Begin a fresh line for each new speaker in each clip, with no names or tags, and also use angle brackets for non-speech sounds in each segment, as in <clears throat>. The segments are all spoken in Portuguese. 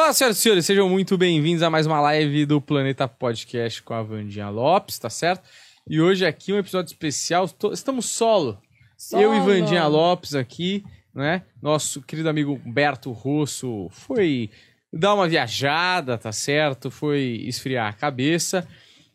Olá, senhoras e senhores, sejam muito bem-vindos a mais uma live do Planeta Podcast com a Vandinha Lopes, tá certo? E hoje aqui um episódio especial, tô- estamos solo.
Solo.
Eu e Vandinha Lopes aqui, né? Nosso querido amigo Humberto Rosso foi dar uma viajada, tá certo? Foi esfriar a cabeça.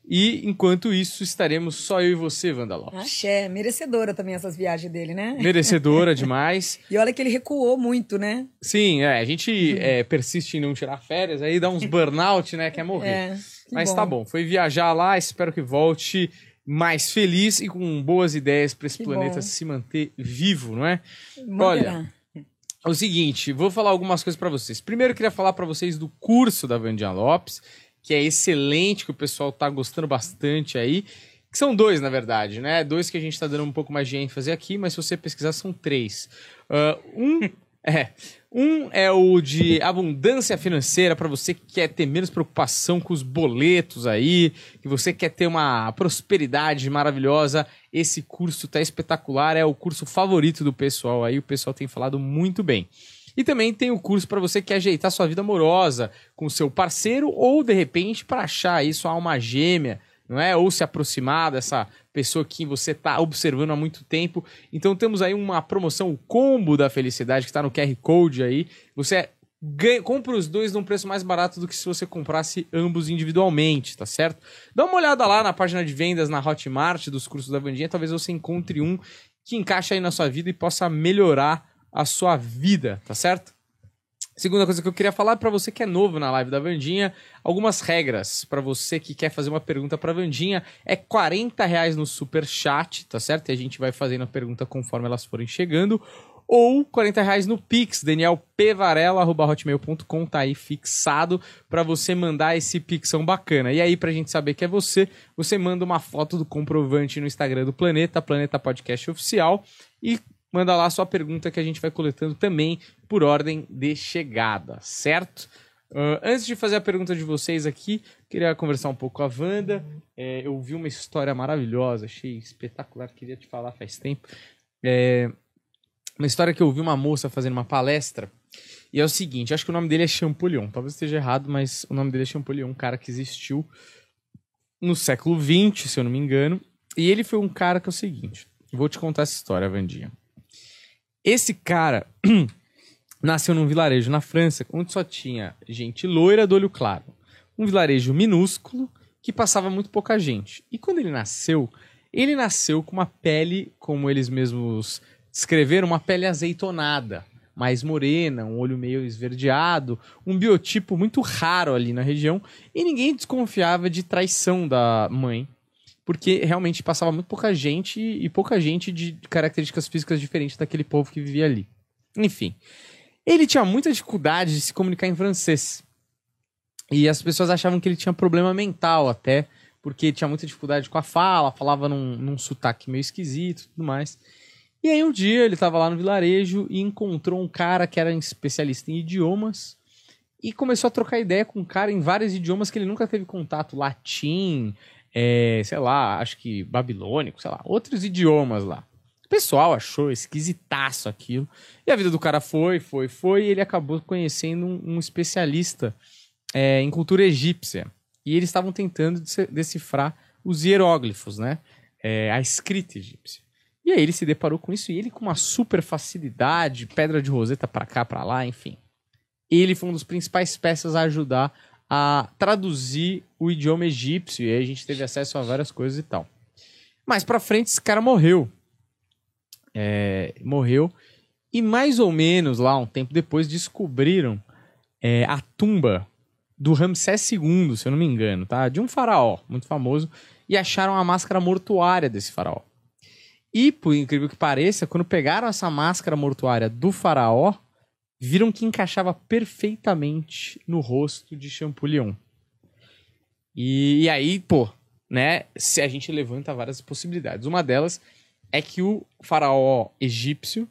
E enquanto isso, estaremos só eu e você, Wanda Lopes.
Axé, merecedora também essas viagens dele, né?
Merecedora <laughs> demais.
E olha que ele recuou muito, né?
Sim, é, a gente é, persiste em não tirar férias, aí dá uns burnout, né? Quer morrer.
É, que
Mas tá bom, foi viajar lá, espero que volte mais feliz e com boas ideias para esse
Que
planeta
bom.
se manter vivo, não é?
Manterá.
Olha, É o seguinte, vou falar algumas coisas para vocês. Primeiro, eu queria falar para vocês do curso da Vandinha Lopes, que é excelente, que o pessoal tá gostando bastante aí. Que são dois, na verdade, né? Dois que a gente tá dando um pouco mais de ênfase aqui, mas se você pesquisar, são três. Ah, um <laughs> é. Um é o de abundância financeira para você que quer ter menos preocupação com os boletos aí, que você quer ter uma prosperidade maravilhosa. Esse curso tá espetacular, é o curso favorito do pessoal aí, o pessoal tem falado muito bem. E também tem o curso para você que quer ajeitar sua vida amorosa com seu parceiro ou de repente para achar aí sua alma gêmea, não é? Ou se aproximar dessa pessoa que você está observando há muito tempo. Então temos aí uma promoção, o combo da felicidade que está no QR Code aí. Você ganha, compra os dois num preço mais barato do que se você comprasse ambos individualmente, tá certo? Dá uma olhada lá na página de vendas na Hotmart dos cursos da Vandinha, talvez você encontre um que encaixe aí na sua vida e possa melhorar a sua vida, tá certo? Segunda coisa que eu queria falar para você que é novo na live da Vandinha, algumas regras para você que quer fazer uma pergunta para Vandinha é 40 reais no super chat, tá certo? E a gente vai fazendo a pergunta conforme elas forem chegando. Ou 40 reais no Pix, danielpvarela.hotmail.com, tá aí fixado para você mandar esse pixão bacana. E aí, pra gente saber que é você, você manda uma foto do comprovante no Instagram do Planeta, Planeta Podcast Oficial, e manda lá sua pergunta que a gente vai coletando também por ordem de chegada, certo? Ah, antes de fazer a pergunta de vocês aqui, queria conversar um pouco com a Wanda. É, eu vi uma história maravilhosa, achei espetacular, queria te falar faz tempo. É, uma história que eu vi uma moça fazendo uma palestra. E é o seguinte, acho que o nome dele é Champollion. Talvez esteja errado, mas o nome dele é Champollion, um cara que existiu no século XX, se eu não me engano. E ele foi um cara que é o seguinte. Vou te contar essa história, Vandinha. Esse cara <clears throat> nasceu num vilarejo na França, onde só tinha gente loira do olho claro. Um vilarejo minúsculo que passava muito pouca gente. E quando ele nasceu, ele nasceu com uma pele, como eles mesmos descreveram, uma pele azeitonada, mais morena, um olho meio esverdeado, um biotipo muito raro ali na região, e ninguém desconfiava de traição da mãe, porque realmente passava muito pouca gente e pouca gente de características físicas diferentes daquele povo que vivia ali. Enfim, ele tinha muita dificuldade de se comunicar em francês. E as pessoas achavam que ele tinha problema mental até, porque tinha muita dificuldade com a fala, falava num, num sotaque meio esquisito e tudo mais. E aí um dia ele estava lá no vilarejo e encontrou um cara que era especialista em idiomas e começou a trocar ideia com um cara em vários idiomas que ele nunca teve contato, latim, é, sei lá, acho que babilônico, sei lá, outros idiomas lá. O pessoal achou esquisitaço aquilo. E a vida do cara foi, foi, foi, e ele acabou conhecendo um, um especialista é, em cultura egípcia. E eles estavam tentando decifrar os hieróglifos, né? É, a escrita egípcia. E aí ele se deparou com isso e ele com uma super facilidade, pedra de roseta pra cá, pra lá, enfim. Ele foi um dos principais peças a ajudar a traduzir o idioma egípcio e aí a gente teve acesso a várias coisas e tal. Mais pra frente esse cara morreu. É, morreu e mais ou menos lá um tempo depois descobriram é, a tumba do Ramsés II, se eu não me engano, tá? De um faraó muito famoso e acharam a máscara mortuária desse faraó. E, por incrível que pareça, quando pegaram essa máscara mortuária do faraó, viram que encaixava perfeitamente no rosto de Champollion. E, e aí, pô, né, se a gente levanta várias possibilidades. Uma delas é que o faraó egípcio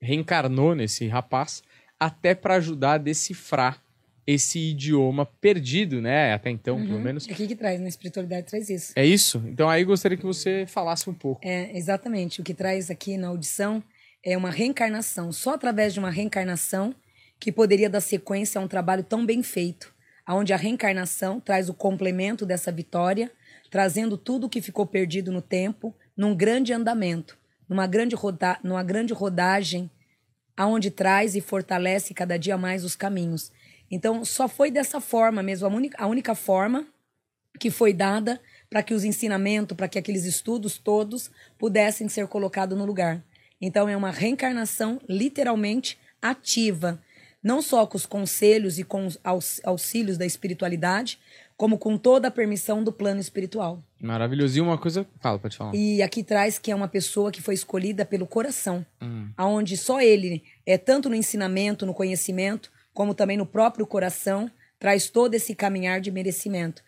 reencarnou nesse rapaz até para ajudar a decifrar esse idioma perdido, né? Até então, pelo
Uhum.
menos.
É aqui que traz, na espiritualidade traz isso.
É isso? Então aí gostaria que você falasse um pouco.
É, exatamente. O que traz aqui na audição é uma reencarnação. Só através de uma reencarnação que poderia dar sequência a um trabalho tão bem feito, aonde a reencarnação traz o complemento dessa vitória, trazendo tudo o que ficou perdido no tempo, num grande andamento, numa grande, roda numa grande rodagem, aonde traz e fortalece cada dia mais os caminhos. Então, só foi dessa forma mesmo, a única, a única forma que foi dada para que os ensinamentos, para que aqueles estudos todos pudessem ser colocados no lugar. Então é uma reencarnação literalmente ativa, não só com os conselhos e com os aux- auxílios da espiritualidade, como com toda a permissão do plano espiritual.
Maravilhoso. E uma coisa. Fala, pode falar.
E aqui traz que é uma pessoa que foi escolhida pelo coração,
Hum.
aonde só ele, é tanto no ensinamento, no conhecimento, como também no próprio coração, traz todo esse caminhar de merecimento.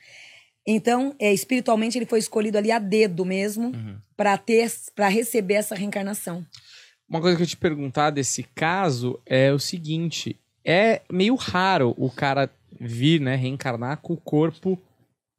Então, é, espiritualmente ele foi escolhido ali a dedo mesmo para ter, para receber essa reencarnação.
Uma coisa que eu te perguntar desse caso é o seguinte: é meio raro o cara vir, né, reencarnar com o corpo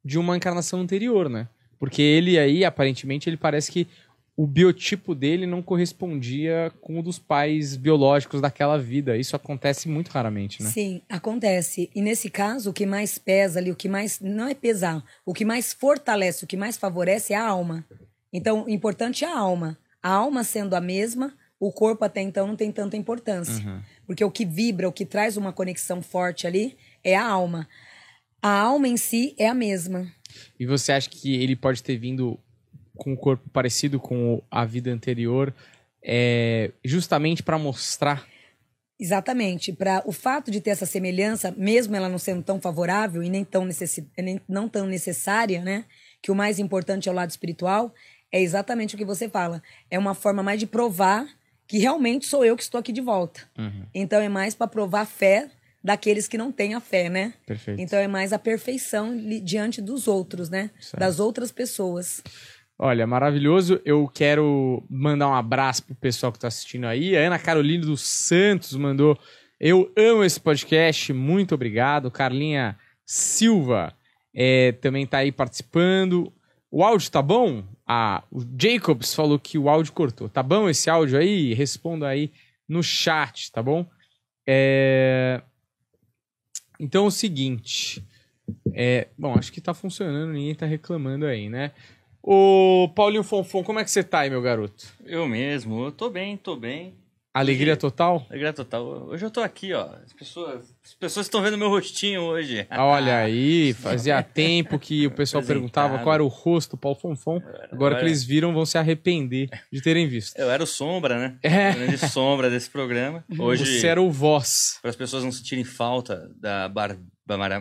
de uma encarnação anterior, né? Porque ele aí, aparentemente, ele parece que o biotipo dele não correspondia com o dos pais biológicos daquela vida. Isso acontece muito raramente, né?
Sim, acontece. E nesse caso, o que mais pesa ali, o que mais. Não é pesar, o que mais fortalece, o que mais favorece é a alma. Então, o importante é a alma. A alma sendo a mesma, o corpo até então não tem tanta importância.
Uhum.
Porque o que vibra, o que traz uma conexão forte ali é a alma. A alma em si é a mesma.
E você acha que ele pode ter vindo com um corpo parecido com a vida anterior, é, justamente para mostrar
Exatamente. Para o fato de ter essa semelhança, mesmo ela não sendo tão favorável e nem tão, necessi nem, não tão necessária, né? Que o mais importante é o lado espiritual, é exatamente o que você fala. É uma forma mais de provar que realmente sou eu que estou aqui de volta.
Uhum.
Então é mais para provar a fé daqueles que não têm a fé, né?
Perfeito.
Então é mais a perfeição diante dos outros, né?
Certo.
Das outras pessoas.
Olha, maravilhoso. Eu quero mandar um abraço pro pessoal que tá assistindo aí. A Ana Carolina dos Santos mandou. Eu amo esse podcast, muito obrigado. Carlinha Silva é, também tá aí participando. O áudio tá bom? Ah, o Jacobs falou que o áudio cortou. Tá bom esse áudio aí? Responda aí no chat, tá bom? É... Então é o seguinte. É... Bom, acho que tá funcionando, ninguém tá reclamando aí, né? Ô, Paulinho Fonfon, como é que você tá aí, meu garoto?
Eu mesmo, eu tô bem, tô bem.
Alegria total?
Alegria total. Hoje eu tô aqui, ó. As pessoas as pessoas estão vendo meu rostinho hoje.
Ah, Olha aí, fazia <laughs> tempo que o pessoal perguntava qual era o rosto do Paulo Fonfon. Agora que eles viram, vão se arrepender de terem visto.
Eu era o sombra, né?
É.
A grande sombra desse programa. Hoje,
Você era o voz.
para as pessoas não sentirem falta da barba,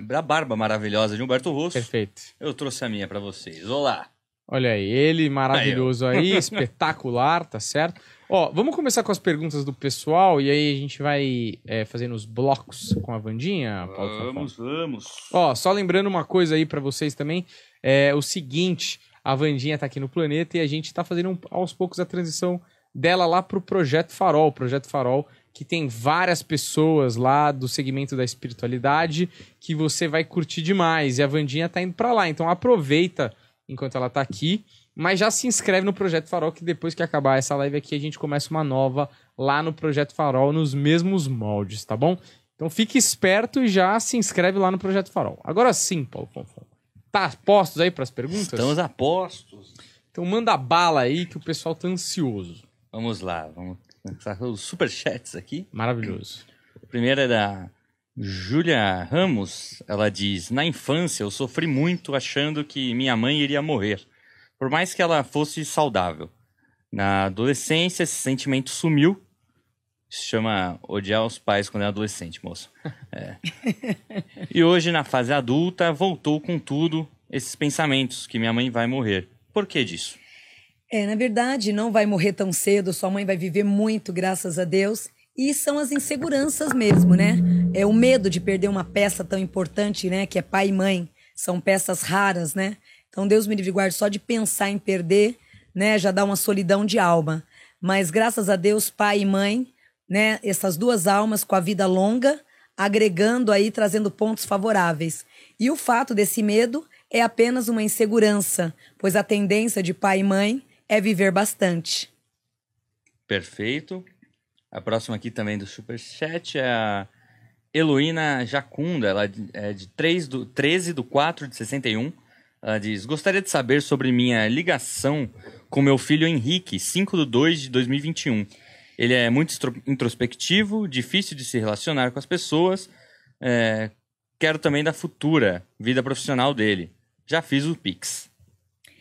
da barba maravilhosa de Humberto Russo,
Perfeito.
eu trouxe a minha pra vocês. Olá.
Olha aí, ele maravilhoso aí, <laughs> espetacular, tá certo? Ó, vamos começar com as perguntas do pessoal e aí a gente vai é, fazendo os blocos com a Vandinha, Paulo?
Vamos, vamos.
Ó, só lembrando uma coisa aí pra vocês também, é o seguinte, a Vandinha tá aqui no planeta e a gente tá fazendo um- aos poucos a transição dela lá pro Projeto Farol, o Projeto Farol que tem várias pessoas lá do segmento da espiritualidade que você vai curtir demais e a Vandinha tá indo pra lá, então aproveita enquanto ela tá aqui, mas já se inscreve no Projeto Farol que depois que acabar essa live aqui a gente começa uma nova lá no Projeto Farol nos mesmos moldes, tá bom? Então fique esperto e já se inscreve lá no Projeto Farol. Agora sim, Paulo Fonfon. Tá postos aí pras perguntas?
Estamos a postos.
Então manda bala aí que o pessoal tá ansioso.
Vamos lá, vamos começar com os superchats aqui.
Maravilhoso.
A primeira é da Júlia Ramos. Ela diz: Na infância eu sofri muito achando que minha mãe iria morrer, por mais que ela fosse saudável. Na adolescência esse sentimento sumiu, Se chama odiar os pais quando é adolescente, moço. <laughs> É. e hoje, na fase adulta, voltou com tudo esses pensamentos que minha mãe vai morrer. Por que disso?
É, na verdade, não vai morrer tão cedo, sua mãe vai viver muito, graças a Deus. E são as inseguranças mesmo, né? É o medo de perder uma peça tão importante, né? Que é pai e mãe. São peças raras, né? Então, Deus me livre guarde, só de pensar em perder, né? Já dá uma solidão de alma. Mas, graças a Deus, pai e mãe, né? Essas duas almas com a vida longa, agregando aí, trazendo pontos favoráveis. E o fato desse medo é apenas uma insegurança, pois a tendência de pai e mãe é viver bastante.
Perfeito. A próxima aqui também do Superchat é a Heloína Jacunda. Ela é de 3 do, 13 do 4 de 61. Ela diz: Gostaria de saber sobre minha ligação com meu filho Henrique, 5 de 2 de 2021. Ele é muito introspectivo, difícil de se relacionar com as pessoas. É, quero também da futura vida profissional dele. Já fiz o Pix.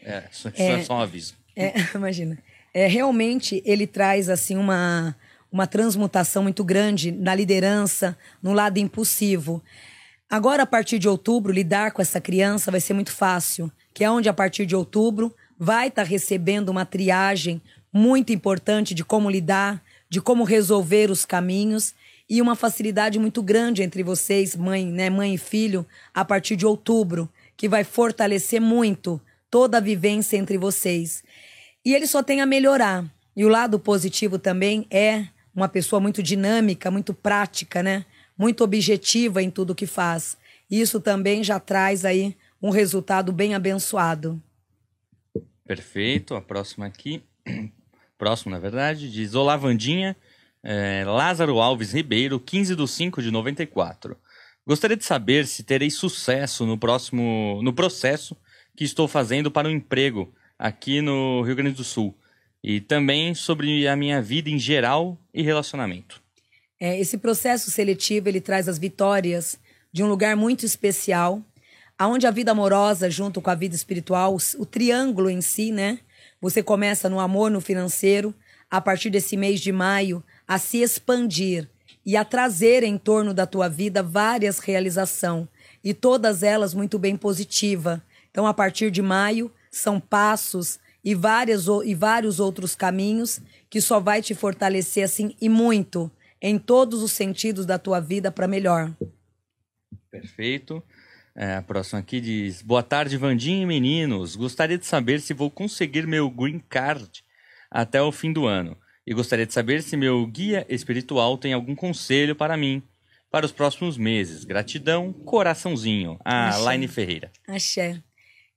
É, é, é só um aviso.
É, <laughs> imagina. É, realmente ele traz assim uma, uma transmutação muito grande na liderança, no lado impulsivo. Agora, a partir de outubro, lidar com essa criança vai ser muito fácil, que é onde, a partir de outubro, vai estar tá recebendo uma triagem muito importante de como lidar, de como resolver os caminhos e uma facilidade muito grande entre vocês, mãe, né, mãe e filho, a partir de outubro, que vai fortalecer muito toda a vivência entre vocês. E ele só tem a melhorar. E o lado positivo também é uma pessoa muito dinâmica, muito prática, né? Muito objetiva em tudo que faz. Isso também já traz aí um resultado bem abençoado.
Perfeito. A próxima aqui. <clears throat> Próximo, na verdade, diz Olá, Vandinha. É, Lázaro Alves Ribeiro, 15 de 5 de 94. Gostaria de saber se terei sucesso no próximo no processo que estou fazendo para um emprego aqui no Rio Grande do Sul. E também sobre a minha vida em geral e relacionamento.
É, esse processo seletivo ele traz as vitórias de um lugar muito especial, aonde a vida amorosa junto com a vida espiritual, o triângulo em si, né? Você começa no amor, no financeiro, a partir desse mês de maio, a se expandir e a trazer em torno da tua vida várias realizações e todas elas muito bem positiva. Então, a partir de maio, são passos e, várias, e vários outros caminhos que só vai te fortalecer assim e muito em todos os sentidos da tua vida para melhor.
Perfeito. É, a próxima aqui diz: Boa tarde, Vandinha e meninos. Gostaria de saber se vou conseguir meu green card até o fim do ano. E gostaria de saber se meu guia espiritual tem algum conselho para mim para os próximos meses. Gratidão, coraçãozinho. A Axé. Laine Ferreira.
Axé.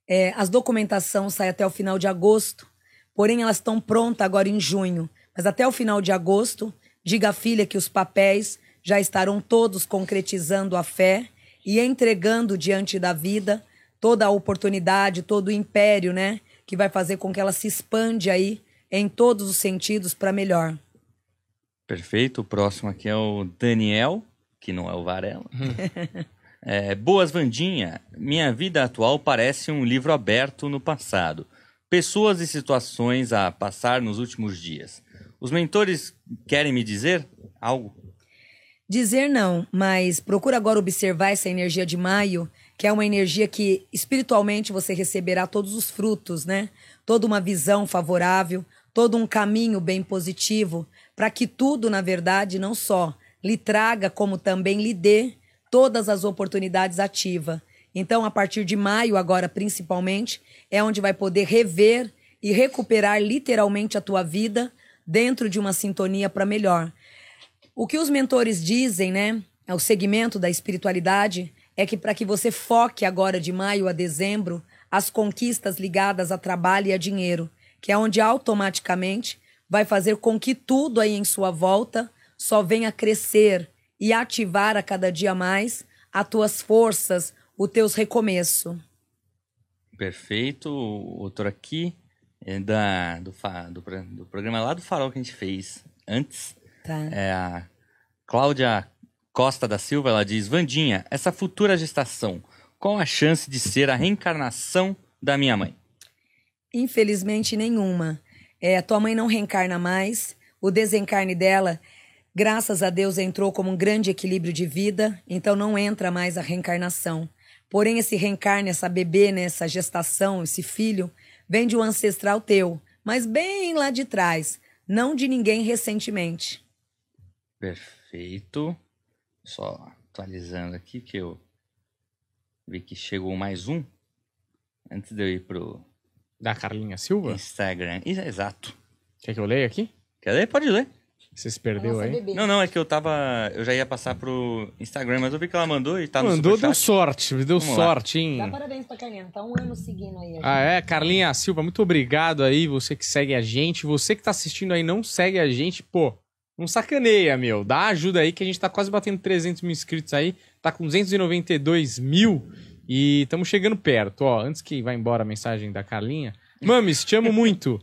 É, as documentação saem até o final de agosto, porém elas estão prontas agora em junho. Mas até o final de agosto, diga à filha que os papéis já estarão todos concretizando a fé e entregando diante da vida toda a oportunidade, todo o império, né? Que vai fazer com que ela se expande aí em todos os sentidos para melhor.
Perfeito. O próximo aqui é o Daniel, que não é o Varela. <laughs> É, Boas Vandinha, minha vida atual parece um livro aberto no passado. Pessoas e situações a passar nos últimos dias. Os mentores querem me dizer algo?
Dizer não, mas procura agora observar essa energia de maio, que é uma energia que espiritualmente você receberá todos os frutos, né? Toda uma visão favorável, todo um caminho bem positivo, para que tudo, na verdade, não só lhe traga, como também lhe dê todas as oportunidades ativa. Então, a partir de maio, agora principalmente, é onde vai poder rever e recuperar literalmente a tua vida dentro de uma sintonia para melhor. O que os mentores dizem, né? É o segmento da espiritualidade é que para que você foque agora de maio a dezembro as conquistas ligadas a trabalho e a dinheiro, que é onde automaticamente vai fazer com que tudo aí em sua volta só venha crescer e ativar a cada dia mais as tuas forças, os teus recomeços.
Perfeito. Outro aqui é da, do, do, do, programa lá do Farol que a gente fez antes.
Tá.
É a Cláudia Costa da Silva, ela diz, Vandinha, essa futura gestação, qual a chance de ser a reencarnação da minha mãe?
Infelizmente nenhuma. É, a tua mãe não reencarna mais. O desencarne dela Graças a Deus entrou como um grande equilíbrio de vida, então não entra mais a reencarnação. Porém, esse reencarne, essa bebê, né, essa gestação, esse filho, vem de um ancestral teu, mas bem lá de trás, não de ninguém recentemente.
Perfeito. Só atualizando aqui que eu vi que chegou mais um. Antes de eu ir pro
Da Carlinha Silva?
Instagram. Isso, Exato.
Quer que eu leia aqui?
Quer ler? Pode ler.
Você se perdeu aí?
bebê.
Não, não, é que eu tava. Eu já ia passar pro Instagram, mas eu vi que ela mandou e tá no
Mandou, deu sorte, deu
Vamos lá.
sorte, hein?
Dá parabéns pra Carlinha, tá um ano seguindo aí.
Ah, é? Carlinha Silva, muito obrigado aí, você que segue a gente. Você que tá assistindo aí não segue a gente, pô, não sacaneia, meu. Dá ajuda aí que a gente tá quase batendo 300 mil inscritos aí. Tá com 292 mil e estamos chegando perto. Ó, antes que vá embora a mensagem da Carlinha. Mames, te amo muito.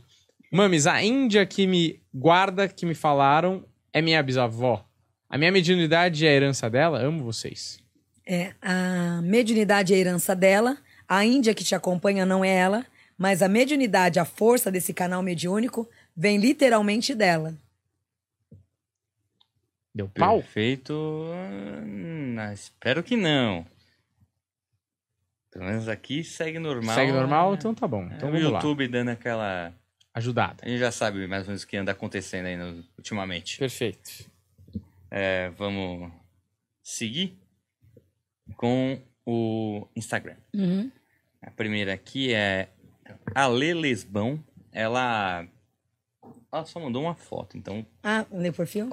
Mames, a Índia que me guarda, que me falaram, é minha bisavó. A minha mediunidade é a herança dela. Amo vocês.
É, a mediunidade é a herança dela, a Índia que te acompanha não é ela, mas a mediunidade, a força desse canal mediúnico, vem literalmente dela.
Deu pau?
Perfeito. Hum, espero que não. Pelo menos aqui segue normal.
Segue normal?
É,
Então tá bom.
é
Então
o
vamos lá.
YouTube dando aquela.
Ajudada.
A gente já sabe mais ou menos o que anda acontecendo aí no- ultimamente.
Perfeito.
É, vamos seguir com o Instagram. A primeira aqui é Ale Lesbão. Ela, ela só mandou uma foto, então
Ah, lê o perfil?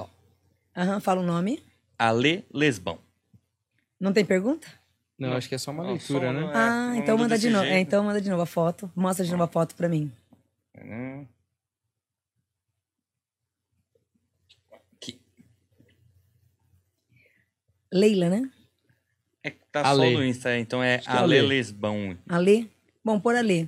Aham, fala o nome.
Ale Lesbão.
Não tem pergunta?
Não,
Não.
acho que é só uma
Não,
leitura,
só
né?
ah, então manda de novo. É, então manda de novo a foto. Mostra de novo a foto pra mim.
Aqui.
Leila, né?
É que tá
Ale.
só no Insta, então é
é
Ale
Ale.
Lesbão.
A Lê? Bom, por a Lê.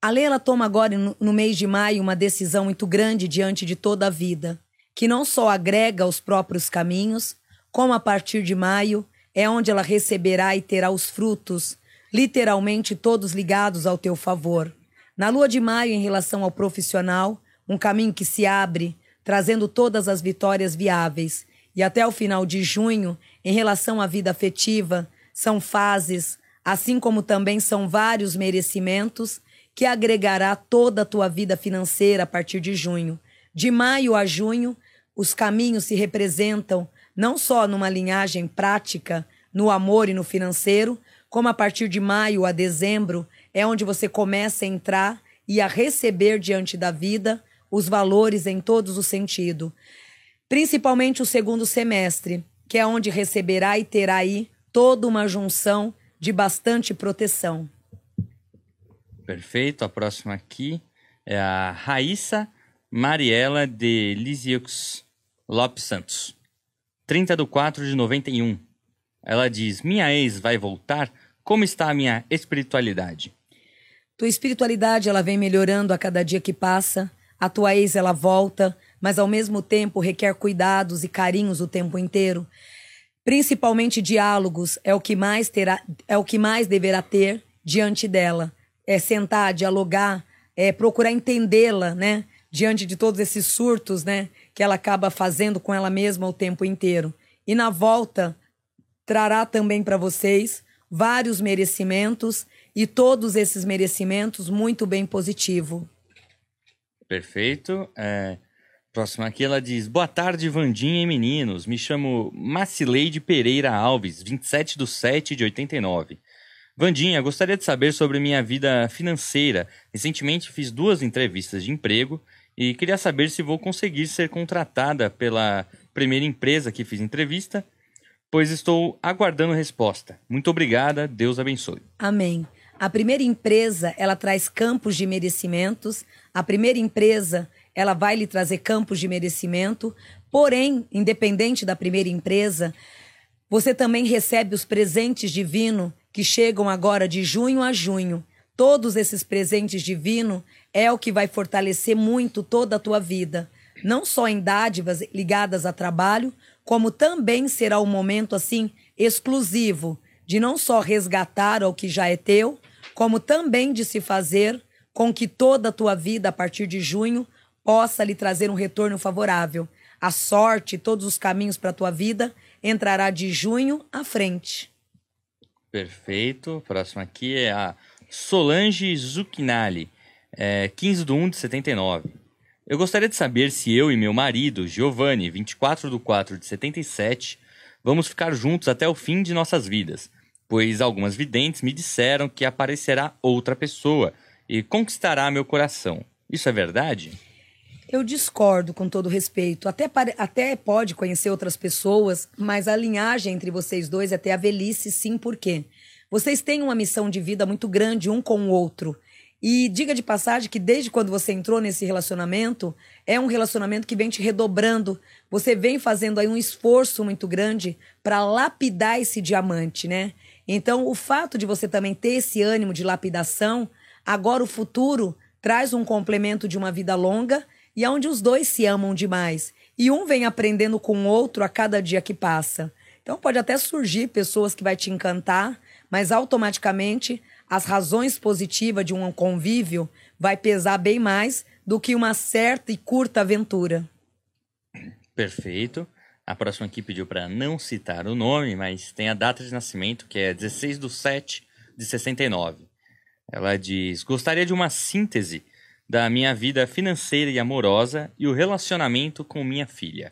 A Lê, ela toma agora, no, no mês de maio, uma decisão muito grande diante de toda a vida, que não só agrega os próprios caminhos, como a partir de maio é onde ela receberá e terá os frutos, literalmente todos ligados ao teu favor. Na lua de maio, em relação ao profissional, um caminho que se abre, trazendo todas as vitórias viáveis. E até o final de junho, em relação à vida afetiva, são fases, assim como também são vários merecimentos que agregará toda a tua vida financeira a partir de junho. De maio a junho, os caminhos se representam não só numa linhagem prática, no amor e no financeiro, como a partir de maio a dezembro é onde você começa a entrar e a receber diante da vida os valores em todos os sentidos. Principalmente o segundo semestre, que é onde receberá e terá aí toda uma junção de bastante proteção.
Perfeito. A próxima aqui é a Raíssa Mariela de Lisieux Lopes Santos. 30 de 4 de 91. Ela diz: Minha ex vai voltar? Como está a minha espiritualidade?
Tua espiritualidade ela vem melhorando a cada dia que passa. A tua ex ela volta, mas ao mesmo tempo requer cuidados e carinhos o tempo inteiro. Principalmente diálogos é o que mais terá, é o que mais deverá ter diante dela. É sentar, dialogar, é procurar entendê-la, né? Diante de todos esses surtos, né, que ela acaba fazendo com ela mesma o tempo inteiro. E na volta trará também para vocês vários merecimentos e todos esses merecimentos muito bem positivo.
Perfeito. É, próxima aqui ela diz: Boa tarde, Vandinha e meninos. Me chamo Macileide Pereira Alves, 27 de 7 de 89. Vandinha, gostaria de saber sobre minha vida financeira. Recentemente fiz duas entrevistas de emprego e queria saber se vou conseguir ser contratada pela primeira empresa que fiz entrevista, pois estou aguardando resposta. Muito obrigada, Deus abençoe.
Amém. A primeira empresa, ela traz campos de merecimentos. A primeira empresa, ela vai lhe trazer campos de merecimento. Porém, independente da primeira empresa, você também recebe os presentes divinos que chegam agora de junho a junho. Todos esses presentes divinos é o que vai fortalecer muito toda a tua vida. Não só em dádivas ligadas a trabalho, como também será um momento assim exclusivo de não só resgatar o que já é teu, como também de se fazer com que toda a tua vida a partir de junho possa lhe trazer um retorno favorável. a sorte, todos os caminhos para a tua vida, entrará de junho à frente.
Perfeito. Próximo aqui é a Solange Zucchinali, é, 15 de 1 de 79. Eu gostaria de saber se eu e meu marido, Giovanni, 24 de 4 de 77, vamos ficar juntos até o fim de nossas vidas, pois algumas videntes me disseram que aparecerá outra pessoa e conquistará meu coração. Isso é verdade?
Eu discordo com todo respeito. Até, pare... até pode conhecer outras pessoas, mas a linhagem entre vocês dois é até a velhice, sim, por quê? Vocês têm uma missão de vida muito grande um com o outro. E diga de passagem que desde quando você entrou nesse relacionamento, é um relacionamento que vem te redobrando. Você vem fazendo aí um esforço muito grande para lapidar esse diamante, né? Então, o fato de você também ter esse ânimo de lapidação, agora o futuro traz um complemento de uma vida longa e onde os dois se amam demais. E um vem aprendendo com o outro a cada dia que passa. Então pode até surgir pessoas que vai te encantar, mas automaticamente as razões positivas de um convívio vai pesar bem mais do que uma certa e curta aventura.
Perfeito. A próxima aqui pediu para não citar o nome, mas tem a data de nascimento, que é 16 de 7 de 69. Ela diz: Gostaria de uma síntese da minha vida financeira e amorosa e o relacionamento com minha filha.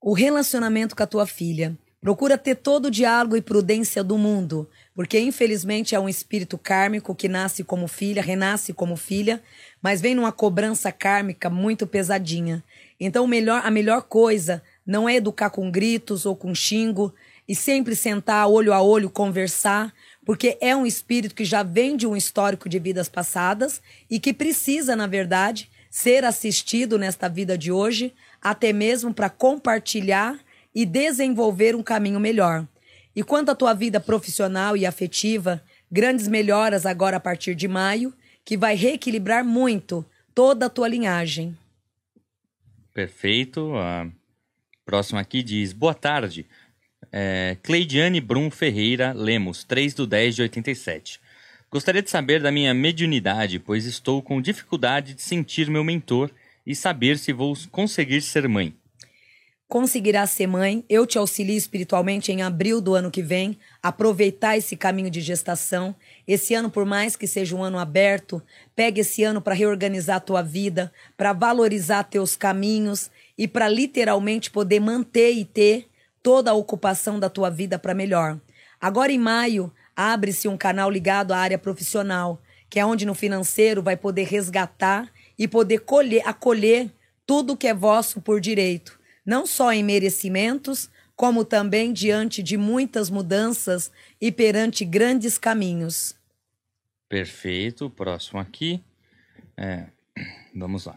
O relacionamento com a tua filha. Procura ter todo o diálogo e prudência do mundo, porque infelizmente é um espírito kármico que nasce como filha, renasce como filha, mas vem numa cobrança kármica muito pesadinha. Então, melhor, a melhor coisa não é educar com gritos ou com xingo, e sempre sentar olho a olho, conversar, porque é um espírito que já vem de um histórico de vidas passadas e que precisa, na verdade, ser assistido nesta vida de hoje, até mesmo para compartilhar e desenvolver um caminho melhor. E quanto à tua vida profissional e afetiva, grandes melhoras agora a partir de maio, que vai reequilibrar muito toda a tua linhagem.
Perfeito. A próxima aqui diz: Boa tarde. É, Cleidiane Brum Ferreira Lemos, 3 do 10 de 87. Gostaria de saber da minha mediunidade, pois estou com dificuldade de sentir meu mentor e saber se vou conseguir ser mãe.
Conseguirá ser mãe, eu te auxilio espiritualmente em abril do ano que vem, aproveitar esse caminho de gestação. Esse ano, por mais que seja um ano aberto, pegue esse ano para reorganizar a tua vida, para valorizar teus caminhos e para literalmente poder manter e ter toda a ocupação da tua vida para melhor. Agora em maio, abre-se um canal ligado à área profissional, que é onde no financeiro vai poder resgatar e poder colher, acolher tudo que é vosso por direito, não só em merecimentos, como também diante de muitas mudanças e perante grandes caminhos.
Perfeito. Próximo aqui. É, <clears throat> vamos lá.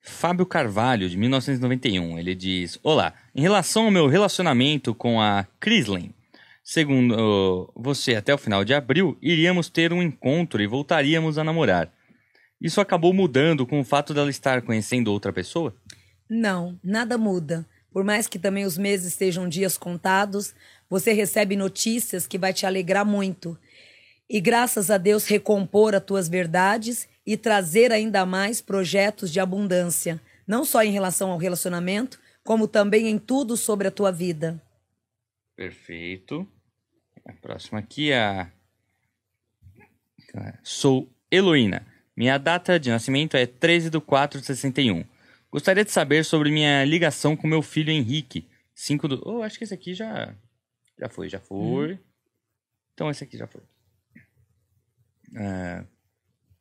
Fábio Carvalho, de 1991. Ele diz: Olá, em relação ao meu relacionamento com a Crislin, segundo você, até o final de abril, iríamos ter um encontro e voltaríamos a namorar. Isso acabou mudando com o fato dela estar conhecendo outra pessoa?
Não, nada muda. Por mais que também os meses estejam dias contados, você recebe notícias que vai te alegrar muito. E graças a Deus recompor as tuas verdades e trazer ainda mais projetos de abundância, não só em relação ao relacionamento, como também em tudo sobre a tua vida.
Perfeito. A próxima aqui é. Sou Heloína. Minha data de nascimento é 13 de 4 de 61. Gostaria de saber sobre minha ligação com meu filho Henrique. 5 do. Oh, acho que esse aqui já. Já foi, já foi. Hum. Então esse aqui já foi. Uh,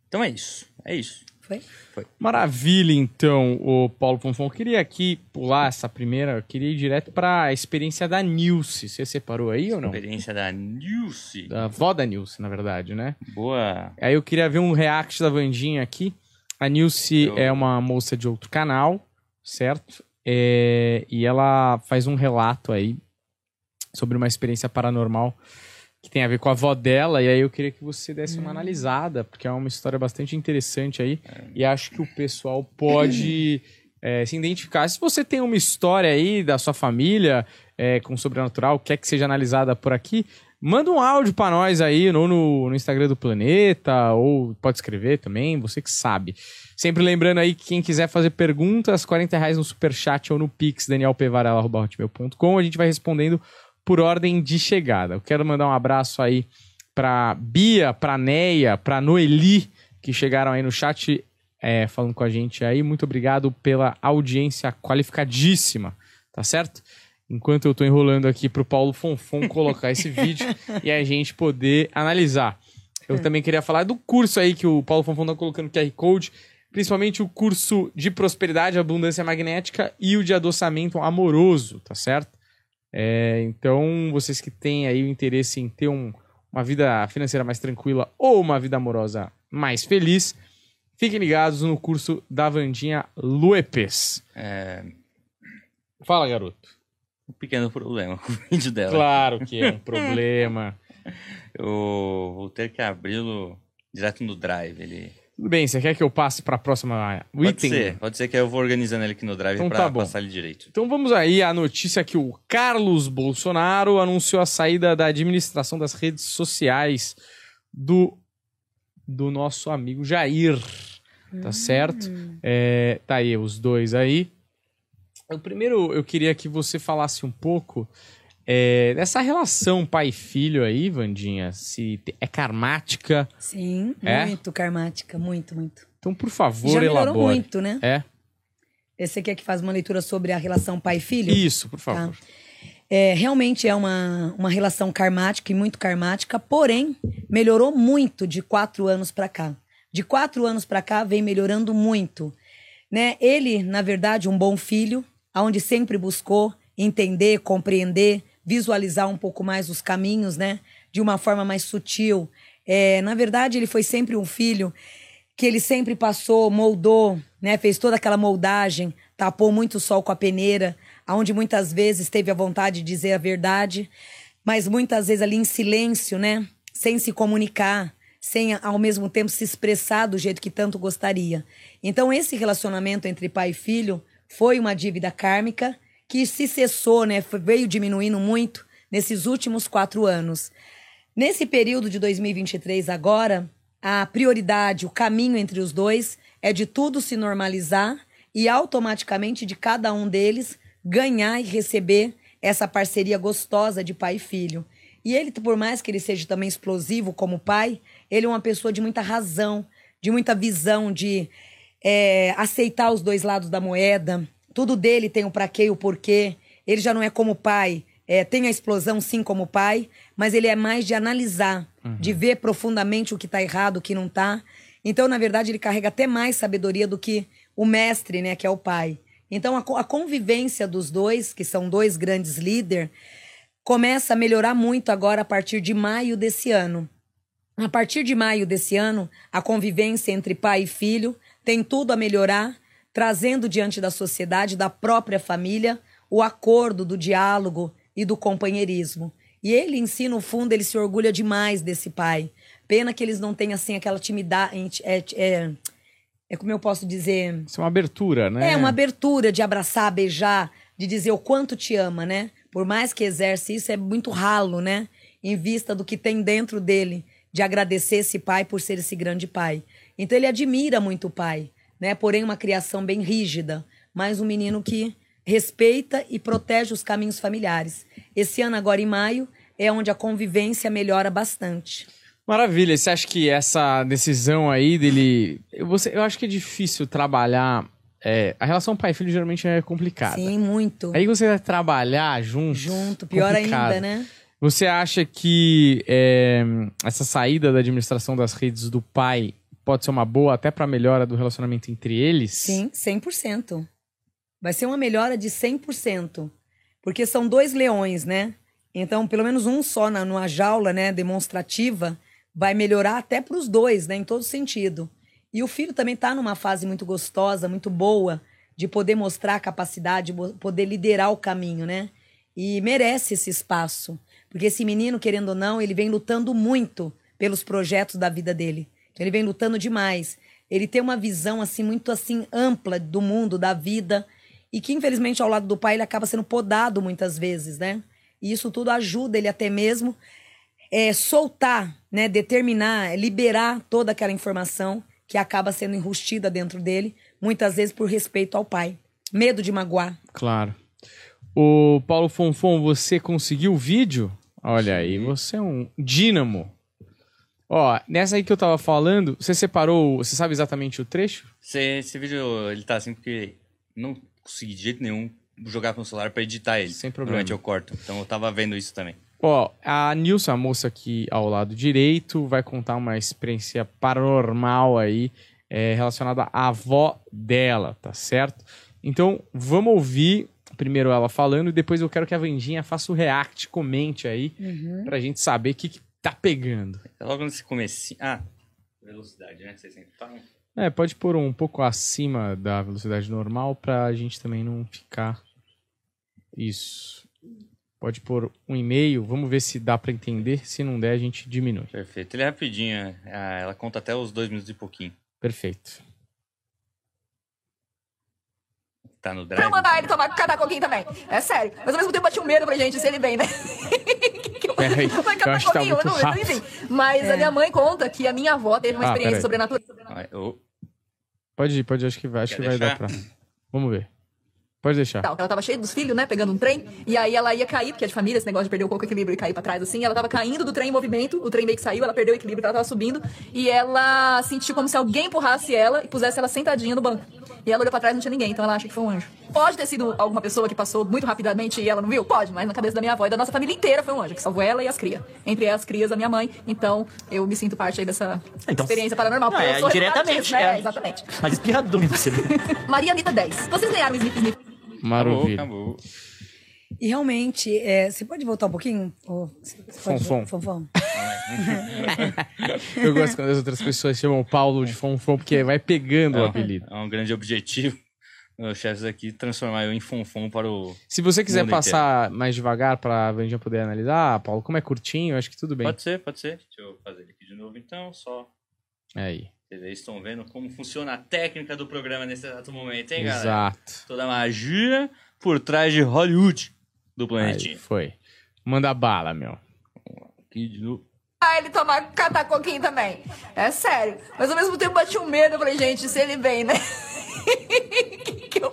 então é isso. É isso.
Foi?
Foi.
Maravilha, então, o Paulo Fonfon. Eu queria aqui pular essa primeira, eu queria ir direto para a experiência da Nilce. Você separou aí ou não?
Experiência da Nilce.
Da avó da Nilce, na verdade, né?
Boa.
Aí eu queria ver um react da Vandinha aqui. A Nilce eu... é uma moça de outro canal, certo? É... E ela faz um relato aí sobre uma experiência paranormal que tem a ver com a avó dela, e aí eu queria que você desse uma hum. analisada, porque é uma história bastante interessante aí, é. e acho que o pessoal pode é, se identificar. Se você tem uma história aí da sua família é, com sobrenatural, quer que seja analisada por aqui, Manda um áudio pra nós aí, ou no, no Instagram do Planeta, ou pode escrever também, você que sabe. Sempre lembrando aí que quem quiser fazer perguntas, 40 reais no Superchat ou no Pix, danielpevarela.com, a gente vai respondendo por ordem de chegada. Eu quero mandar um abraço aí pra Bia, pra Neia, pra Noeli, que chegaram aí no chat é, falando com a gente aí. Muito obrigado pela audiência qualificadíssima, tá certo? Enquanto eu tô enrolando aqui pro Paulo Fonfon colocar esse <laughs> vídeo e a gente poder analisar. Eu também queria falar do curso aí que o Paulo Fonfon tá colocando QR Code, principalmente o curso de prosperidade, abundância magnética e o de adoçamento amoroso, tá certo? É, então, vocês que têm aí o interesse em ter um, uma vida financeira mais tranquila ou uma vida amorosa mais feliz, fiquem ligados no curso da Vandinha Luepes.
É,
Fala, garoto.
Um pequeno problema <laughs> com o vídeo dela.
Claro que é um problema. <laughs>
Eu vou ter que abri-lo direto no Drive. Ele...
Tudo bem, você quer que eu passe para a próxima
Pode
item?
ser, pode ser que eu vou organizando ele aqui no Drive
Então
pra
tá
passar ele direito.
Então vamos aí à notícia que o Carlos Bolsonaro anunciou a saída da administração das redes sociais do, do nosso amigo Jair. Tá certo? É, tá aí os dois aí. O primeiro, eu queria que você falasse um pouco é, dessa relação pai e filho aí, Vandinha. Se é karmática.
Sim,
É?
muito karmática, muito, muito.
Então, por favor,
já melhorou
elabore.
muito, né?
É?
Você quer que faz uma leitura sobre a relação pai e filho?
Isso, por favor.
É, realmente é uma, uma relação karmática e muito karmática, porém, melhorou muito de quatro anos pra cá. De quatro anos pra cá, vem melhorando muito. Né? Ele, na verdade, um bom filho, aonde sempre buscou entender, compreender, visualizar um pouco mais os caminhos, né? De uma forma mais sutil. É, na verdade, ele foi sempre um filho que ele sempre passou, moldou, né? Fez toda aquela moldagem, tapou muito o sol com a peneira, aonde muitas vezes teve a vontade de dizer a verdade, mas muitas vezes ali em silêncio, né? Sem se comunicar, sem ao mesmo tempo se expressar do jeito que tanto gostaria. Então esse relacionamento entre pai e filho foi uma dívida kármica que se cessou, né? Veio diminuindo muito nesses últimos quatro anos. Nesse período de 2023 agora, a prioridade, o caminho entre os dois é de tudo se normalizar e automaticamente de cada um deles ganhar e receber essa parceria gostosa de pai e filho. E ele, por mais que ele seja também explosivo como pai, ele é uma pessoa de muita razão, de muita visão, de é, aceitar os dois lados da moeda. Tudo dele tem o pra quê e o porquê. Ele já não é como pai, é, tem a explosão sim como pai, mas ele é mais de analisar, de ver profundamente o que tá errado, o que não tá. Então, na verdade, ele carrega até mais sabedoria do que o mestre, né, que é o pai. Então, a, a convivência dos dois, que são dois grandes líderes, começa a melhorar muito agora a partir de maio desse ano. A partir de maio desse ano, a convivência entre pai e filho tem tudo a melhorar, trazendo diante da sociedade, da própria família, o acordo do diálogo e do companheirismo. E ele em si, no fundo, ele se orgulha demais desse pai. Pena que eles não têm, assim, aquela timidez... É, é, é como eu posso dizer...
Isso é uma abertura, né?
É uma abertura de abraçar, beijar, de dizer o quanto te ama, né? Por mais que exerce isso, é muito ralo, né? Em vista do que tem dentro dele, de agradecer esse pai por ser esse grande pai. Então ele admira muito o pai, né? Porém, uma criação bem rígida, mas um menino que respeita e protege os caminhos familiares. Esse ano, agora em maio, é onde a convivência melhora bastante.
Maravilha. Você acha que essa decisão aí dele. Eu, você, eu acho que é difícil trabalhar. é, a relação pai-filho geralmente é complicada.
Sim, muito.
Aí você vai trabalhar junto.
Junto, pior
complicado.
ainda, né?
Você acha que é, essa saída da administração das redes do pai pode ser uma boa até pra melhora do relacionamento entre eles?
Sim, 100%. Vai ser uma melhora de 100%. Porque são dois leões, né? Então, pelo menos um só na, numa jaula né, demonstrativa vai melhorar até para os dois, né? Em todo sentido. E o filho também está numa fase muito gostosa, muito boa, de poder mostrar a capacidade, poder liderar o caminho, né? E merece esse espaço. Porque esse menino, querendo ou não, ele vem lutando muito pelos projetos da vida dele. Ele vem lutando demais. Ele tem uma visão assim muito assim ampla do mundo, da vida, e que infelizmente ao lado do pai ele acaba sendo podado muitas vezes, né? E isso tudo ajuda ele até mesmo é, soltar, né, determinar, liberar toda aquela informação que acaba sendo enrustida dentro dele, muitas vezes por respeito ao pai. Medo de magoar.
Claro. O Paulo Fonfon, você conseguiu o vídeo? Olha aí, você é um dínamo. Ó, nessa aí que eu tava falando, você separou, você sabe exatamente o trecho?
Esse, esse vídeo, ele tá assim porque não consegui de jeito nenhum jogar pro celular pra editar ele.
Sem problema.
Normalmente eu corto. Então eu tava vendo isso também.
Ó, a Nilson, a moça aqui ao lado direito, vai contar uma experiência paranormal aí, é, relacionada à avó dela, tá certo? Então, vamos ouvir primeiro ela falando e depois eu quero que a Vandinha faça o react, comente aí, pra gente saber o que, que tá pegando.
É Logo nesse começo. Ah, velocidade, né? Vocês sempre falam.
É, pode pôr um pouco acima da velocidade normal pra gente também não ficar. Isso. Pode pôr um e-mail, vamos ver se dá pra entender. Se não der, a gente diminui.
Perfeito. Ele é rapidinho. ah, Ela conta até os dois minutos e pouquinho.
Perfeito.
Tá no drive.
Pra mandar ele tomar cada coquinho também. É sério. Mas ao mesmo tempo eu tinha um medo pra gente se ele vem, né? <laughs>
Peraí, <laughs>
Vai catar
que tá
coquinho,
muito
eu não,
rápido.
enfim. Mas a minha mãe conta que a minha avó teve uma
Ah,
experiência sobrenatural.
Ah, eu-
Pode ir, pode ir, acho que vai, acho
Quer
que vai dar pra.
deixar?
Vamos ver. Pode deixar.
Ela tava cheia dos filhos, né? Pegando um trem. E aí ela ia cair, porque é de família, esse negócio de perder um pouco o equilíbrio e cair pra trás, assim. Ela tava caindo do trem em movimento, o trem meio que saiu, ela perdeu o equilíbrio, ela tava subindo. E ela sentiu como se alguém empurrasse ela e pusesse ela sentadinha no banco. E ela olhou pra trás e não tinha ninguém, então ela acha que foi um anjo. Pode ter sido alguma pessoa que passou muito rapidamente e ela não viu? Pode, mas na cabeça da minha avó e da nossa família inteira foi um anjo, que salvou ela e as crias. Entre as crias, a minha mãe. Então, eu me sinto parte aí dessa
Então-
experiência paranormal.
Não, é
disso, né?
é.
Exatamente.
Mas espirrado do você. <laughs>
Maria Anitta 10. Vocês ganharam o Smith Smith.
Acabou,
Maravilha.
acabou.
E realmente, é, você pode voltar um pouquinho? Pode-
Fonfon.
Fonfon.
Eu gosto quando as outras pessoas chamam o Paulo de Fonfon, porque vai pegando o apelido.
É um grande objetivo. <laughs> Meus chefes aqui transformar eu em fonfon para o.
Se você quiser passar mais devagar pra Vandinha poder analisar, Paulo, como é curtinho, eu acho que tudo bem.
Pode ser, pode ser. Deixa eu fazer ele aqui de novo então, só.
Aí.
Vocês estão vendo como funciona a técnica do programa nesse exato momento, hein, galera?
Exato.
Toda a magia por trás de Hollywood do
Aí,
planetinha.
foi. Manda bala, meu.
Ah, ele tomar catar coquinho também. É sério. Mas ao mesmo tempo bati um medo. Eu falei, gente, se ele vem, né? <laughs> Que eu-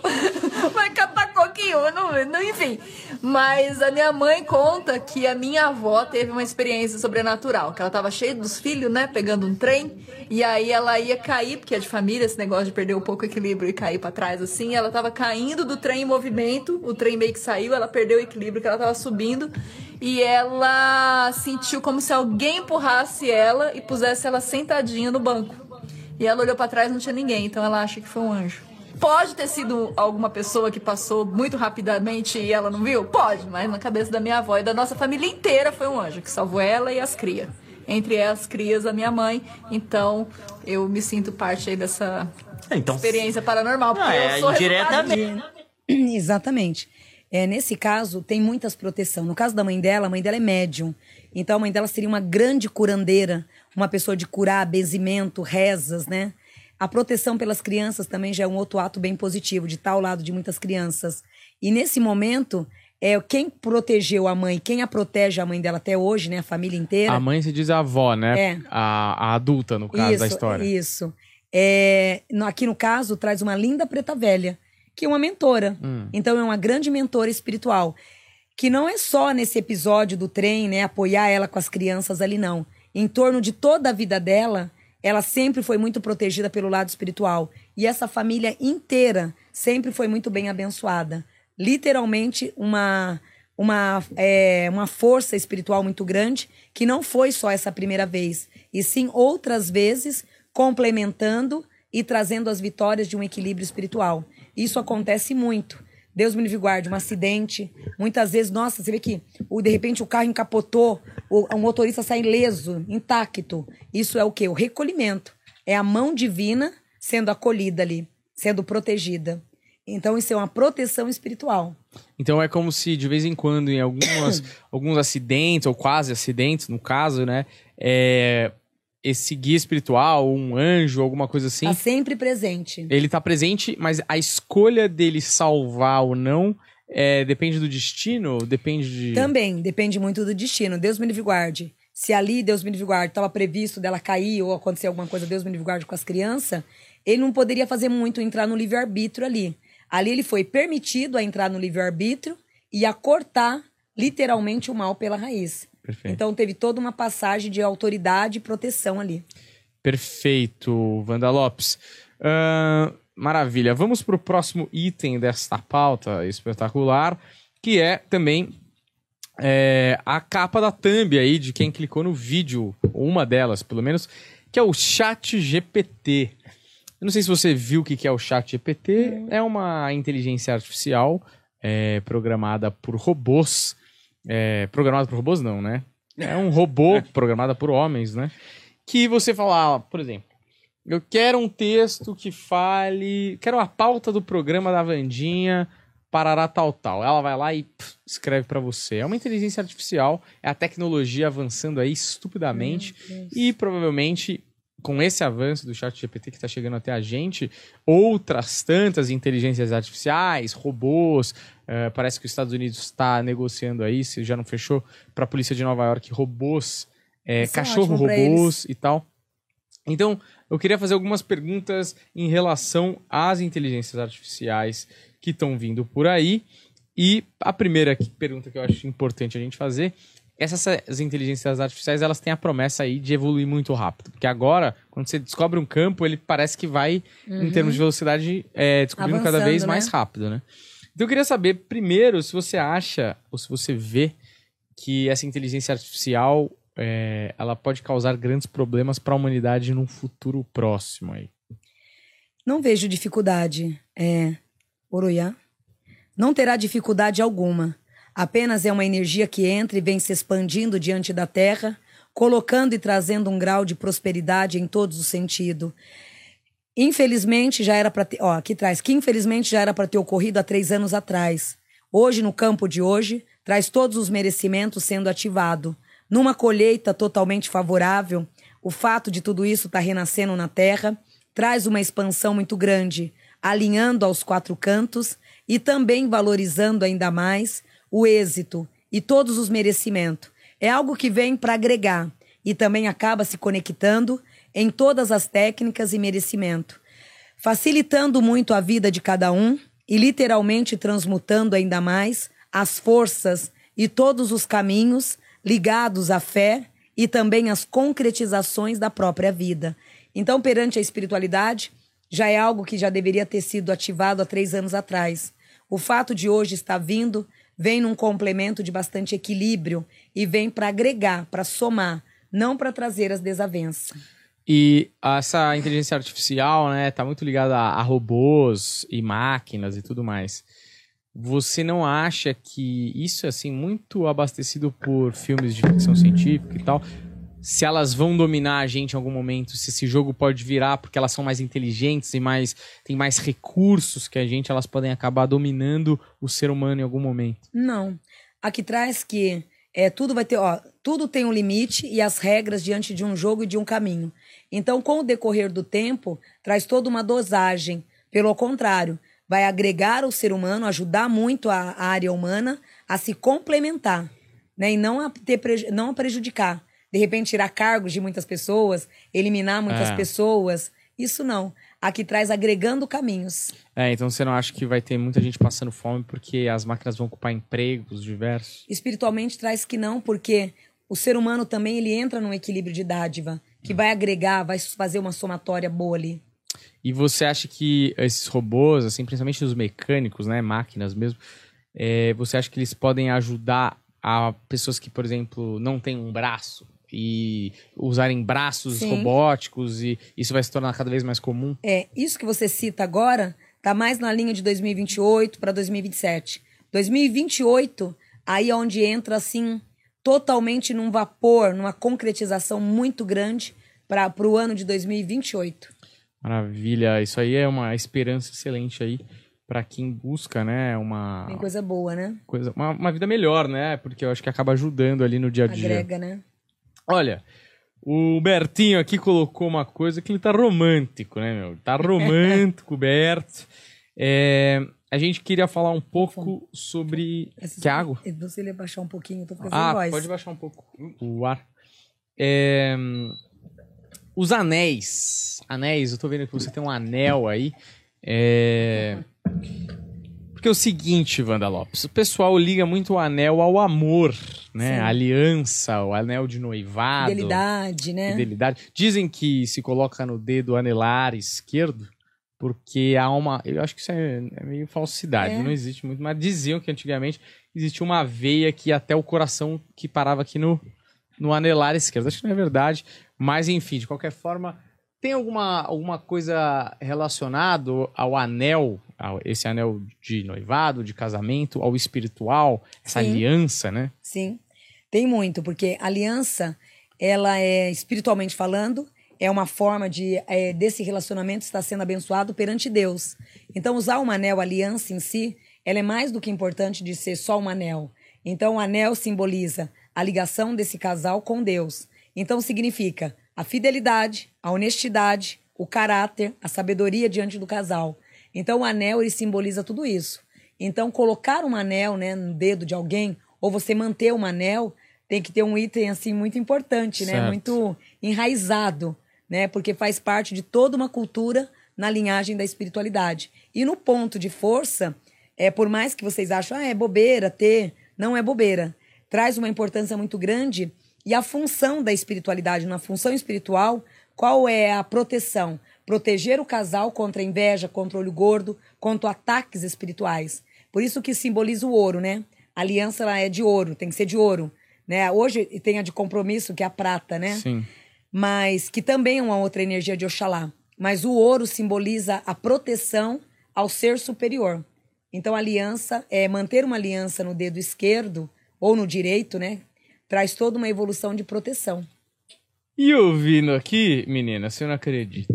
Vai catar coquinho, não, não, enfim. Mas a minha mãe conta que a minha avó teve uma experiência sobrenatural. Que ela tava cheia dos filhos, né? Pegando um trem. E aí ela ia cair, porque é de família, esse negócio de perder um pouco o equilíbrio e cair pra trás assim. Ela tava caindo do trem em movimento. O trem meio que saiu, ela perdeu o equilíbrio que ela tava subindo. E ela sentiu como se alguém empurrasse ela e pusesse ela sentadinha no banco. E ela olhou pra trás e não tinha ninguém, então ela acha que foi um anjo. Pode ter sido alguma pessoa que passou muito rapidamente e ela não viu? Pode, mas na cabeça da minha avó e da nossa família inteira foi um anjo que salvou ela e as crias. Entre as crias, a minha mãe. Então, eu me sinto parte aí dessa
Então,
experiência paranormal. Porque
Ah, é,
eu sou
indiretamente.
Exatamente. É, nesse caso, tem muitas proteção. No caso da mãe dela, a mãe dela é médium. Então, a mãe dela seria uma grande curandeira, uma pessoa de curar, benzimento, rezas, né? A proteção pelas crianças também já é um outro ato bem positivo, de estar ao lado de muitas crianças. E nesse momento, é quem protegeu a mãe, quem a protege a mãe dela até hoje, né? A família inteira.
A mãe se diz a avó, né?
É.
A, a adulta, no caso da história.
Isso. É, no- aqui no caso, traz uma linda preta velha, que uma mentora.
Hum.
Então, é uma grande mentora espiritual. Que não é só nesse episódio do trem, né? Apoiar ela com as crianças ali, não. Em torno de toda a vida dela, ela sempre foi muito protegida pelo lado espiritual. E essa família inteira sempre foi muito bem abençoada. Literalmente, uma, uma, é, uma força espiritual muito grande, que não foi só essa primeira vez, e sim outras vezes, complementando e trazendo as vitórias de um equilíbrio espiritual. Isso acontece muito. Deus me livre guarde, um acidente. Muitas vezes, nossa, você vê que o, de repente o carro encapotou, o, o motorista sai ileso, intacto. Isso é o quê? O recolhimento. É a mão divina sendo acolhida ali, sendo protegida. Então, isso é uma proteção espiritual.
Então é como se de vez em quando, em algumas, <coughs> alguns acidentes, ou quase acidentes, no caso, né? É, esse guia espiritual, um anjo, alguma coisa assim,
Está sempre presente.
ele tá presente, mas a escolha dele salvar ou não é, depende do destino? Depende de.
Também depende muito do destino. Deus me livre guarde. se ali, Deus me livre guarde, estava previsto dela cair ou acontecer alguma coisa, Deus me livre guarde com as crianças, ele não poderia fazer muito entrar no livre-arbítrio ali. Ali ele foi permitido a entrar no livre-arbítrio e a cortar literalmente o mal pela raiz.
Perfeito.
Então teve toda uma passagem de autoridade e proteção ali.
Perfeito, Wanda Lopes. Ahn, maravilha. Vamos para o próximo item desta pauta espetacular, que é também é, a capa da thumb aí de quem clicou no vídeo, ou uma delas, pelo menos, que é o Chat GPT. Eu não sei se você viu o que que é o Chat GPT. É uma inteligência artificial é, programada por robôs. É, programada por robôs, não, né? É um robô <laughs> programado por homens, né? Que você fala, ah, por exemplo, eu quero um texto que fale. Quero a pauta do programa da Vandinha, parará tal, tal. Ela vai lá e pff, escreve pra você. É uma inteligência artificial, é a tecnologia avançando aí estupidamente. E provavelmente, com esse avanço do chat GPT que está chegando até a gente, outras tantas inteligências artificiais, robôs. eh, parece que os Estados Unidos está negociando aí, se já não fechou, para a polícia de Nova York, robôs, eh,
é
cachorro
ótimo pra
robôs e tal. Então, eu queria fazer algumas perguntas em relação às inteligências artificiais que estão vindo por aí. E a primeira pergunta que eu acho importante a gente fazer essas inteligências artificiais elas têm a promessa aí de evoluir muito rápido. Porque agora, quando você descobre um campo, ele parece que vai, em termos de velocidade, é, descobrindo cada
Avançando,
vez
né?
mais rápido, né? Então eu queria saber, primeiro, se você acha, ou se você vê, que essa inteligência artificial é, ela pode causar grandes problemas para a humanidade num futuro próximo aí.
Não vejo dificuldade. É. Oroiá? Não terá dificuldade alguma. Apenas é uma energia que entra e vem se expandindo diante da Terra, colocando e trazendo um grau de prosperidade em todos os sentidos. Infelizmente já era para ter. Ó, aqui traz que infelizmente já era para ter ocorrido há três anos atrás. Hoje, no campo de hoje, traz todos os merecimentos sendo ativado. Numa colheita totalmente favorável, o fato de tudo isso estar renascendo na terra traz uma expansão muito grande, alinhando aos quatro cantos e também valorizando ainda mais o êxito e todos os merecimentos. É algo que vem para agregar e também acaba se conectando em todas as técnicas e merecimento, facilitando muito a vida de cada um e literalmente transmutando ainda mais as forças e todos os caminhos ligados à fé e também às concretizações da própria vida. Então, perante a espiritualidade, já é algo que já deveria ter sido ativado há três anos atrás. O fato de hoje estar vindo vem num complemento de bastante equilíbrio e vem para agregar, para somar, não para trazer as desavenças.
E essa inteligência artificial, né, tá muito ligada a, a robôs e máquinas e tudo mais. Você não acha que isso é assim muito abastecido por filmes de ficção científica e tal? Se elas vão dominar a gente em algum momento, se esse jogo pode virar porque elas são mais inteligentes e mais têm mais recursos que a gente, elas podem acabar dominando o ser humano em algum momento.
Não. Aqui traz que é, tudo vai ter, ó, tudo tem um limite e as regras diante de um jogo e de um caminho. Então, com o decorrer do tempo, traz toda uma dosagem. Pelo contrário, vai agregar o ser humano, ajudar muito a, a área humana a se complementar, né? E não a, ter, não a prejudicar. De repente, tirar cargos de muitas pessoas, eliminar muitas
É.
pessoas. Isso não. Aqui traz agregando caminhos.
É, então você não acha que vai ter muita gente passando fome porque as máquinas vão ocupar empregos diversos?
espiritualmente traz que não, porque o ser humano também ele entra num equilíbrio de dádiva, que vai agregar, vai fazer uma somatória boa ali.
E você acha que esses robôs, assim, principalmente os mecânicos, né, máquinas mesmo, é, você acha que eles podem ajudar a pessoas que, por exemplo, não têm um braço e usarem braços
Sim.
robóticos e isso vai se tornar cada vez mais comum?
É, isso que você cita agora tá mais na linha de 2028 para 2027. 2028, aí é onde entra assim totalmente num vapor, numa concretização muito grande para o ano de 2028.
Maravilha, isso aí é uma esperança excelente aí para quem busca, né, uma
Tem coisa boa, né?
coisa, uma, uma vida melhor, né? Porque eu acho que acaba ajudando ali no dia a dia.
Agrega, né?
Olha, o Bertinho aqui colocou uma coisa que ele tá romântico, né, meu? Tá romântico, <laughs> Bert. É, a gente queria falar um pouco sobre.
Essa-
Quer água?
Você ia baixar um pouquinho, eu tô ficando
Ah,
voz.
pode baixar um pouco o ar. É, os anéis. Anéis, eu tô vendo que você tem um anel aí. É, porque é o seguinte, Wanda Lopes, o pessoal liga muito o anel ao amor, né? A aliança, o anel de noivado.
Fidelidade, né?
Fidelidade. Dizem que se coloca no dedo anelar esquerdo, porque há uma. Eu acho que isso é, é meio falsidade,
É.
não existe muito, mas diziam que antigamente existia uma veia que até o coração que parava aqui no, no anelar esquerdo. Acho que não é verdade, mas enfim, de qualquer forma. Tem alguma, alguma coisa relacionado ao anel, esse anel de noivado, de casamento, ao espiritual, essa
Sim.
aliança, né?
Sim, tem muito, porque aliança, ela é, espiritualmente falando, é uma forma de é, desse relacionamento estar sendo abençoado perante Deus. Então, usar um anel, aliança em si, ela é mais do que importante de ser só um anel. Então, o anel simboliza a ligação desse casal com Deus. Então, significa a fidelidade, a honestidade, o caráter, a sabedoria diante do casal. Então, o anel, ele simboliza tudo isso. Então, colocar um anel né, no dedo de alguém, ou você manter um anel, tem que ter um item assim muito importante, né?
Certo.
Muito enraizado, né? Porque faz parte de toda uma cultura na linhagem da espiritualidade. E no ponto de força, é por mais que vocês acham, ah, é bobeira ter, não é bobeira. Traz uma importância muito grande e a função da espiritualidade, na função espiritual, qual é a proteção? Proteger o casal contra a inveja, contra o olho gordo, contra ataques espirituais. Por isso que simboliza o ouro, né? A aliança ela é de ouro, tem que ser de ouro. Né? Hoje tem a de compromisso, que é a prata, né?
Sim.
mas que também é uma outra energia de Oxalá. Mas o ouro simboliza a proteção ao ser superior. Então, a aliança, é manter uma aliança no dedo esquerdo ou no direito, né? Traz toda uma evolução de proteção.
E ouvindo aqui, menina, você não acredita.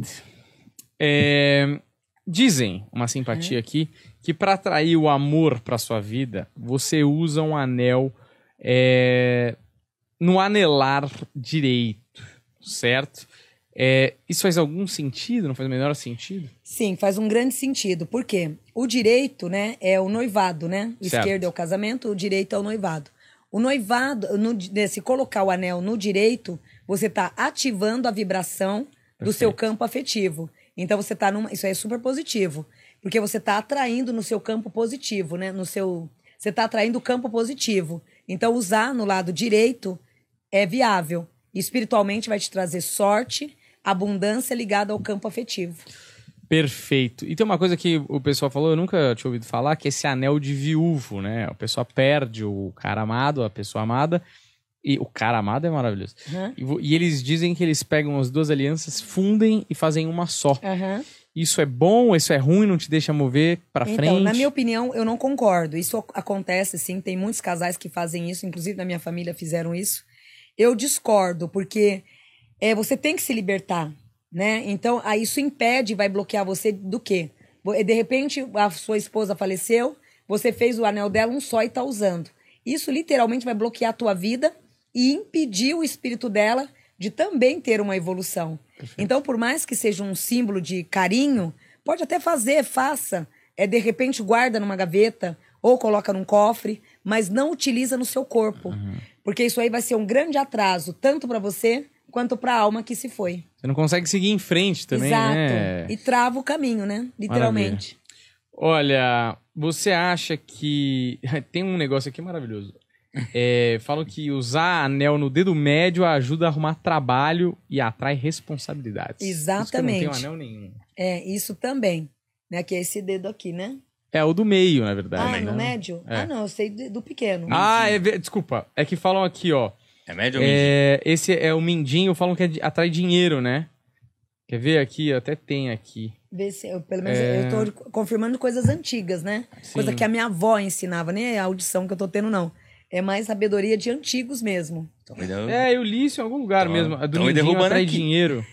É, dizem, uma simpatia aqui, que para atrair o amor para sua vida, você usa um anel é, no anelar direito, certo? É, isso faz algum sentido? Não faz o menor sentido?
Sim, faz um grande sentido. Por quê? O direito, né, é o noivado, né? O
Certo.
esquerdo é o casamento, o direito é o noivado. O noivado, no, né, se colocar o anel no direito, você está ativando a vibração do seu campo afetivo. Então você tá numa. Isso aí é super positivo. Porque você está atraindo no seu campo positivo, né? No seu. Você está atraindo o campo positivo. Então, usar no lado direito é viável. Espiritualmente vai te trazer sorte, abundância ligada ao campo afetivo.
Perfeito. E tem uma coisa que o pessoal falou, eu nunca tinha ouvido falar, que é esse anel de viúvo, né? O pessoal perde o cara amado, a pessoa amada. E o cara amado é maravilhoso.
Aham.
E, e eles dizem que eles pegam as duas alianças, fundem e fazem uma só.
Aham.
Isso é bom, isso é ruim, não te deixa mover pra
Então,
frente?
na minha opinião, eu não concordo. Isso ac- acontece, sim. Tem muitos casais que fazem isso, inclusive na minha família fizeram isso. Eu discordo, porque é, você tem que se libertar, né? Então, aí isso impede, vai bloquear você do quê? De repente, a sua esposa faleceu, você fez o anel dela um só e tá usando. Isso literalmente vai bloquear a tua vida e impedir o espírito dela de também ter uma evolução. Então, por mais que seja um símbolo de carinho, pode até fazer, faça. É de repente guarda numa gaveta ou coloca num cofre, mas não utiliza no seu corpo, porque isso aí vai ser um grande atraso tanto para você quanto para a alma que se foi.
Você não consegue seguir em frente também,
Exato.
né?
E trava o caminho, né? Literalmente.
Olha, você acha que. <laughs> Tem um negócio aqui maravilhoso. É, falam que usar anel no dedo médio ajuda a arrumar trabalho e atrai responsabilidades.
Exatamente.
Isso que eu não tenho anel nenhum.
É, isso também. Né? Que é esse dedo aqui, né?
É o do meio, na verdade.
ah,
né?
no médio?
É.
Ah, não, eu sei do pequeno.
Ah, é, desculpa. É que falam aqui, ó.
É médio ou mindinho?
É, esse é o mindinho, falam que é atrai dinheiro, né? Quer ver aqui? Até tem aqui.
Vê se eu, pelo menos
É.
eu tô confirmando coisas antigas, né? Coisa que a minha avó ensinava, nem é a audição que eu tô tendo, não. É mais sabedoria de antigos mesmo.
É, eu li isso em algum lugar
Tão-
mesmo. A do
derrubando
atrai
aqui.
dinheiro.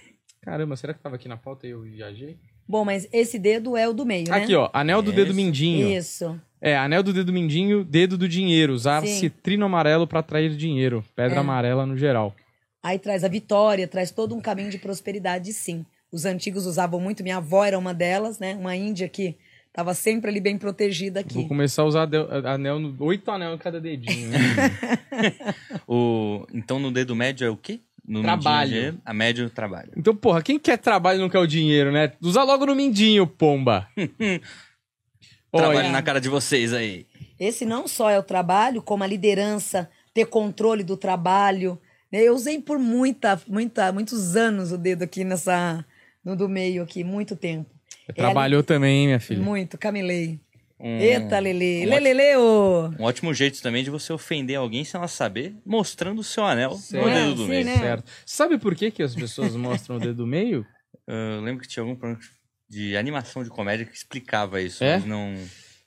Caramba, será que tava aqui na pauta e eu viajei?
Bom, mas esse dedo é o do meio, né?
Aqui, ó. Anel do dedo mindinho.
Isso.
É, anel do dedo mindinho, dedo do dinheiro. Usar
Sim.
citrino amarelo pra atrair dinheiro. Pedra
É.
amarela no geral.
Aí traz a vitória, traz todo um caminho de prosperidade, sim. Os antigos usavam muito, minha avó era uma delas, né? Uma índia que tava sempre ali bem protegida
Vou
aqui.
começar a usar anel, no, oito anel em cada dedinho. Né? <laughs>
O... Então no dedo médio é o quê? No
Trabalho.
mindinho a médio trabalho.
Então, porra, quem quer trabalho e não quer o dinheiro, né? Usa logo no mindinho, pomba. <laughs>
Trabalho
Olha,
na cara de vocês aí.
Esse não só é o trabalho, como a liderança, ter controle do trabalho. né? Eu usei por muita, muita, muitos anos o dedo aqui nessa. no do meio aqui, muito tempo.
Trabalhou também, hein, minha filha?
Muito, camelei.
Um,
Eita, Lele.
um
Lelele, ô.
um ótimo jeito também de você ofender alguém sem ela saber, mostrando o seu anel
Certo.
no
É,
dedo do
sim,
meio.
né?
Certo. Sabe por que, que as pessoas mostram o dedo do meio?
Eu lembro que tinha algum programa de animação de comédia que explicava isso,
É?
mas não.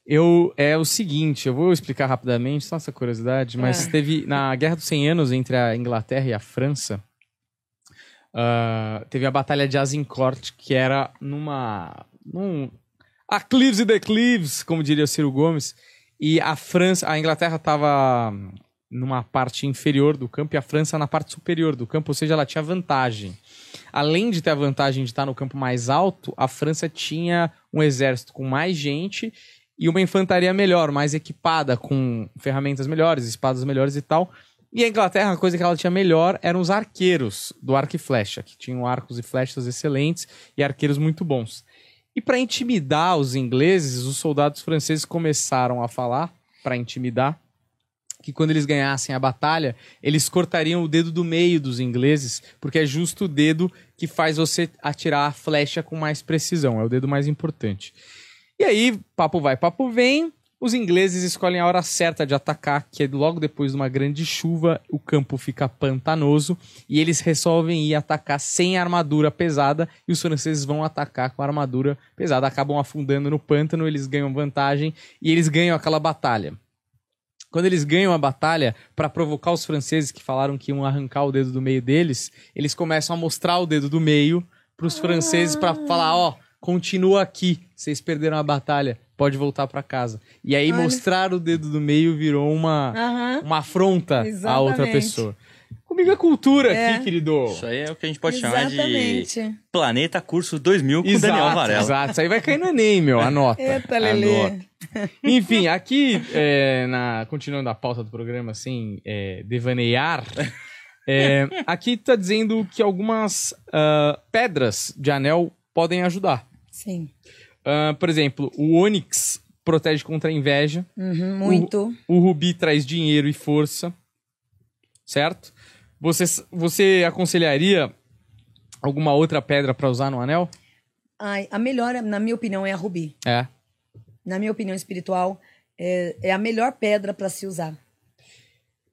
Eu, é o seguinte, eu vou explicar rapidamente, só essa curiosidade, mas
É.
teve na Guerra dos 100 Anos entre a Inglaterra e a França, ah, teve a Batalha de Azincourt, que era numa... num aclives e declives, como diria o Ciro Gomes, e a França, a Inglaterra estava numa parte inferior do campo e a França na parte superior do campo, ou seja, ela tinha vantagem. Além de ter a vantagem de estar no campo mais alto, a França tinha um exército com mais gente e uma infantaria melhor, mais equipada, com ferramentas melhores, espadas melhores e tal. E a Inglaterra, a coisa que ela tinha melhor eram os arqueiros do arco e flecha, que tinham arcos e flechas excelentes e arqueiros muito bons. E para intimidar os ingleses, os soldados franceses começaram a falar, para intimidar, que quando eles ganhassem a batalha, eles cortariam o dedo do meio dos ingleses, porque é justo o dedo que faz você atirar a flecha com mais precisão, é o dedo mais importante. E aí, papo vai, papo vem, os ingleses escolhem a hora certa de atacar, que é logo depois de uma grande chuva, o campo fica pantanoso e eles resolvem ir atacar sem armadura pesada e os franceses vão atacar com armadura pesada, acabam afundando no pântano, eles ganham vantagem e eles ganham aquela batalha. Quando eles ganham a batalha, para provocar os franceses que falaram que iam arrancar o dedo do meio deles, eles começam a mostrar o dedo do meio para os franceses para falar, ó, continua aqui, vocês perderam a batalha, pode voltar para casa. E aí
Olha.
mostrar o dedo do meio virou uma
Aham.
uma afronta a outra
Exatamente.
pessoa. Comigo é cultura
É.
aqui, querido.
Isso aí é o que a gente pode chamar de
Exatamente.
Planeta Curso 2000 com
Exato,
Daniel Varela.
exato. Isso aí vai cair no Enem, meu. Anota.
Eita, Lelê.
Anota. Enfim, aqui, é, na, continuando a pauta do programa, assim, é, devanear, é, aqui tá dizendo que algumas ah, pedras de anel podem ajudar.
Sim.
Ah, por exemplo, o ônix protege contra a inveja,
Uhum, muito.
o rubi traz dinheiro e força, certo? Você, você aconselharia alguma outra pedra para usar no anel?
Ai, a melhor, na minha opinião, é a rubi.
É.
Na minha opinião espiritual, é, é a melhor pedra para se usar.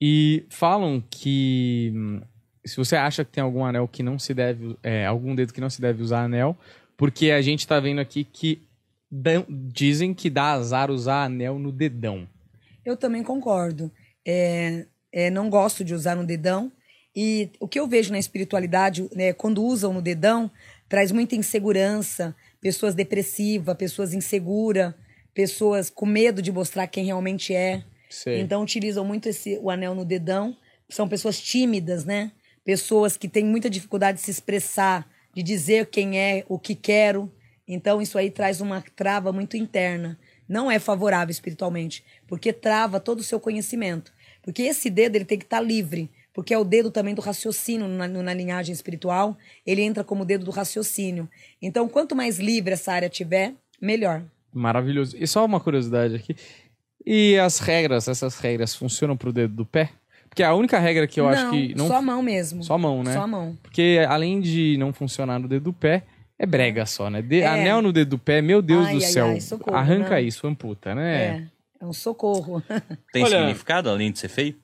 E falam que hum, se você acha que tem algum anel que não se deve, é, algum dedo que não se deve usar anel, porque a gente tá vendo aqui que dão- dizem que dá azar usar anel no dedão.
Eu também concordo. É, é, não gosto de usar no dedão. E o que eu vejo na espiritualidade, né, quando usam no dedão, traz muita insegurança, pessoas depressivas, pessoas inseguras, pessoas com medo de mostrar quem realmente é.
Sei.
Então utilizam muito esse o anel no dedão. São pessoas tímidas, né? Pessoas que têm muita dificuldade de se expressar, de dizer quem é, o que quero. Então isso aí traz uma trava muito interna. Não é favorável espiritualmente, porque trava todo o seu conhecimento. Porque esse dedo ele tem que estar livre, porque é o dedo também do raciocínio na, na linhagem espiritual. Ele entra como dedo do raciocínio. Então quanto mais livre essa área tiver, melhor.
Maravilhoso. E só uma curiosidade aqui. E as regras, essas regras funcionam pro dedo do pé? Porque a única regra que eu acho que não
só a mão mesmo.
só a mão, né?
Só a mão.
Porque além de não funcionar no dedo do pé, é brega só, né? De-
É.
Anel no dedo do pé, meu Deus
Ai,
do
ai,
céu.
ai, socorro,
Arranca
né?
isso, amputa, né?
É. É um socorro. <laughs>
Tem
Olha-
significado além de ser feio?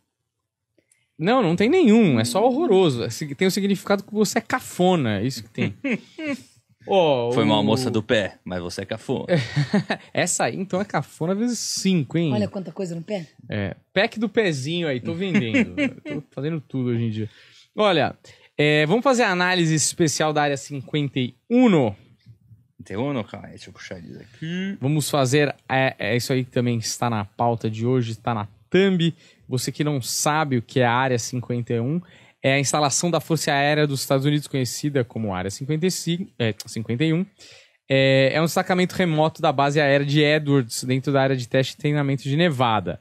Não, não tem nenhum. É só horroroso. É Tem o significado que você é cafona. é Isso que tem. <laughs> Ó,
Foi uma moça do pé, mas você é cafona. <laughs>
Essa aí, então, é cafona vezes cinco, hein?
Olha quanta coisa no pé.
É, pack do pezinho aí, tô vendendo. <laughs> tô fazendo tudo hoje em dia. Olha, é, vamos fazer a análise especial da área 51.
Interrono? Calma aí, deixa eu puxar isso aqui.
Vamos fazer. É, é isso aí que também está na pauta de hoje, está na thumb. Você que não sabe o que é a área 51, é a instalação da Força Aérea dos Estados Unidos, conhecida como Área 55, é, 51. É, é um destacamento remoto da base aérea de Edwards, dentro da área de teste e treinamento de Nevada.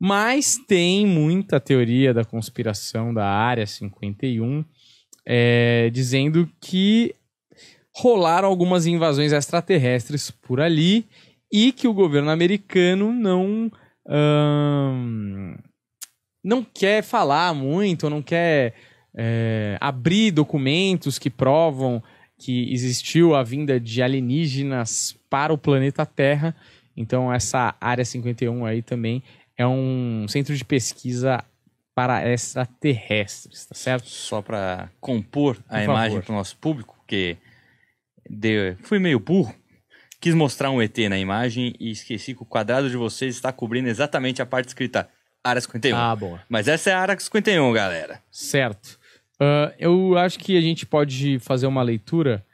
Mas tem muita teoria da conspiração da Área 51 é, dizendo que rolaram algumas invasões extraterrestres por ali e que o governo americano não ahn, não quer falar muito, não quer é, abrir documentos que provam que existiu a vinda de alienígenas para o planeta Terra. Então essa área 51 aí também é um centro de pesquisa para extraterrestres, tá certo?
Só para compor a
Por
imagem para o nosso público, porque deu- fui meio burro. Quis mostrar um ET na imagem e esqueci que o quadrado de vocês está cobrindo exatamente a parte escrita Área 51.
Ah, boa.
Mas essa é a Área 51, galera.
Certo. Ah, eu acho que a gente pode fazer uma leitura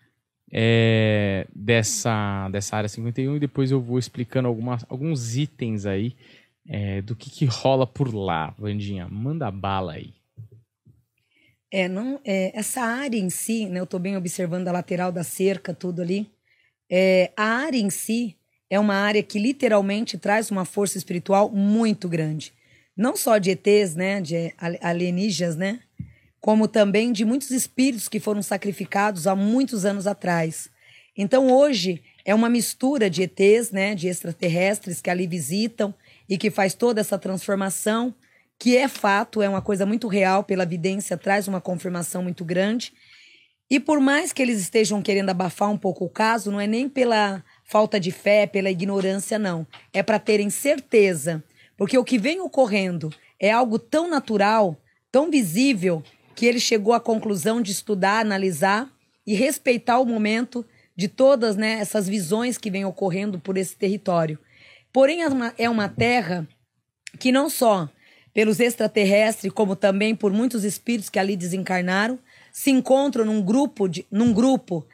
é, dessa, dessa área 51 e depois eu vou explicando algumas, alguns itens aí é, do que, que rola por lá. Vandinha, manda bala aí.
É, não, é, essa área em si, né, eu estou bem observando a lateral da cerca, tudo ali. É, a área em si é uma área que literalmente traz uma força espiritual muito grande. Não só de ETs, né, de al- alienígenas, né, como também de muitos espíritos que foram sacrificados há muitos anos atrás. Então hoje é uma mistura de ETs, né, de extraterrestres que ali visitam e que faz toda essa transformação, que é fato, é uma coisa muito real, pela evidência traz uma confirmação muito grande. E por mais que eles estejam querendo abafar um pouco o caso, não é nem pela falta de fé, pela ignorância, não. É para terem certeza. Porque o que vem ocorrendo é algo tão natural, tão visível, que ele chegou à conclusão de estudar, analisar e respeitar o momento de todas né, essas visões que vêm ocorrendo por esse território. Porém, é uma, é uma terra que não só pelos extraterrestres, como também por muitos espíritos que ali desencarnaram, se encontram num grupo de, num grupo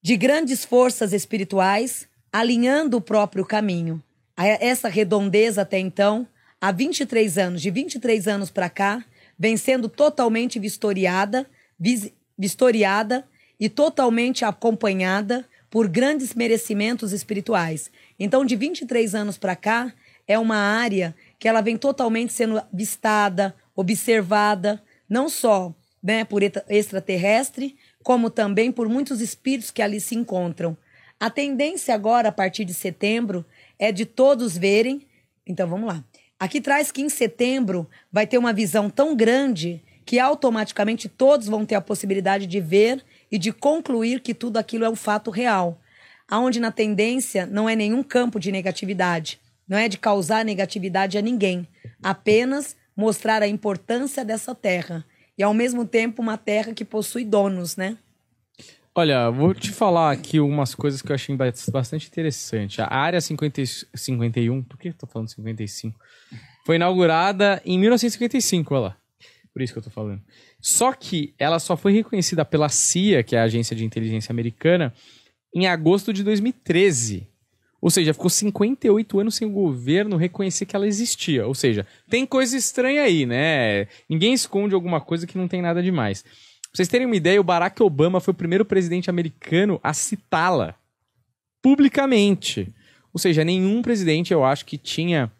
de grandes forças espirituais, alinhando o próprio caminho. Essa redondeza até então, há 23 anos, de 23 anos para cá, vem sendo totalmente vistoriada, vis- vistoriada e totalmente acompanhada por grandes merecimentos espirituais. Então, de 23 anos para cá, é uma área que ela vem totalmente sendo vistada, observada, não só né, por extraterrestre, como também por muitos espíritos que ali se encontram. A tendência agora, a partir de setembro, é de todos verem. Então vamos lá. Aqui traz que em setembro vai ter uma visão tão grande que automaticamente todos vão ter a possibilidade de ver e de concluir que tudo aquilo é um fato real. Aonde na tendência não é nenhum campo de negatividade, não é de causar negatividade a ninguém, apenas mostrar a importância dessa terra e ao mesmo tempo uma terra que possui donos, né?
Olha, vou te falar aqui umas coisas que eu achei ba- bastante interessante. A área 50, e- 51, por que eu tô falando 55? Foi inaugurada em 1955, olha lá. Por isso que eu tô falando. Só que ela só foi reconhecida pela CIA, que é a agência de inteligência americana, em agosto de 2013. Ou seja, ficou 58 anos sem o governo reconhecer que ela existia. Ou seja, tem coisa estranha aí, né? Ninguém esconde alguma coisa que não tem nada demais. Vocês terem uma ideia, o Barack Obama foi o primeiro presidente americano a citá-la publicamente. Ou seja, nenhum presidente, eu acho, que tinha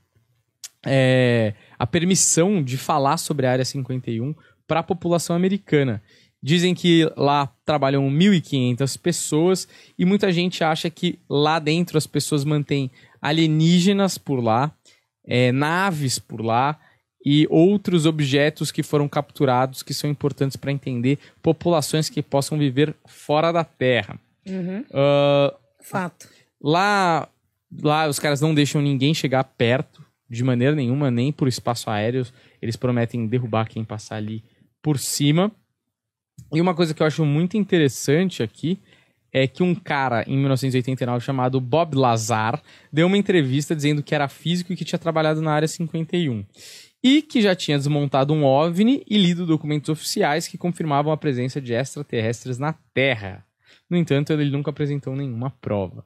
é, a permissão de falar sobre a Área 51 para a população americana. Dizem que lá trabalham 1.500 pessoas e muita gente acha que lá dentro as pessoas mantêm alienígenas por lá, é, naves por lá e outros objetos que foram capturados que são importantes para entender populações que possam viver fora da Terra. Ah,
Fato.
Lá, lá os caras não deixam ninguém chegar perto de maneira nenhuma, nem por espaço aéreo. Eles prometem derrubar quem passar ali por cima. E uma coisa que eu acho muito interessante aqui é que um cara em 1989 chamado Bob Lazar deu uma entrevista dizendo que era físico e que tinha trabalhado na área 51 e que já tinha desmontado um OVNI e lido documentos oficiais que confirmavam a presença de extraterrestres na Terra. No entanto, ele nunca apresentou nenhuma prova.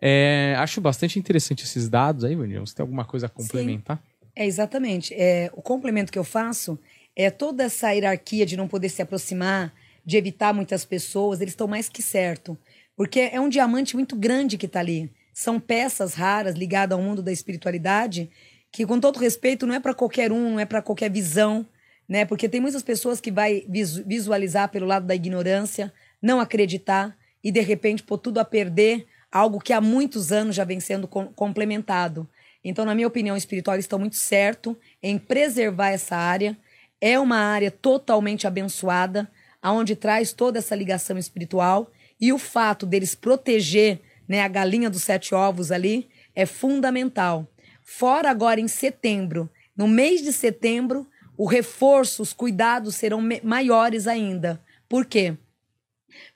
É, acho bastante interessante esses dados aí, Vandinha. Você tem alguma coisa a complementar?
É, exatamente. É, o complemento que eu faço é toda essa hierarquia de não poder se aproximar, de evitar muitas pessoas, eles estão mais que certo. Porque é um diamante muito grande que está ali. São peças raras ligadas ao mundo da espiritualidade que, com todo respeito, não é para qualquer um, não é para qualquer visão, né? Porque tem muitas pessoas que vai visu- visualizar pelo lado da ignorância, não acreditar e de repente pôr tudo a perder algo que há muitos anos já vem sendo com- complementado. Então, na minha opinião espiritual, eles estão muito certo em preservar essa área. É uma área totalmente abençoada, aonde traz toda essa ligação espiritual e o fato deles proteger, né, a galinha dos sete ovos ali é fundamental. Fora agora em setembro, no mês de setembro, o reforço, os cuidados serão maiores ainda. Por quê?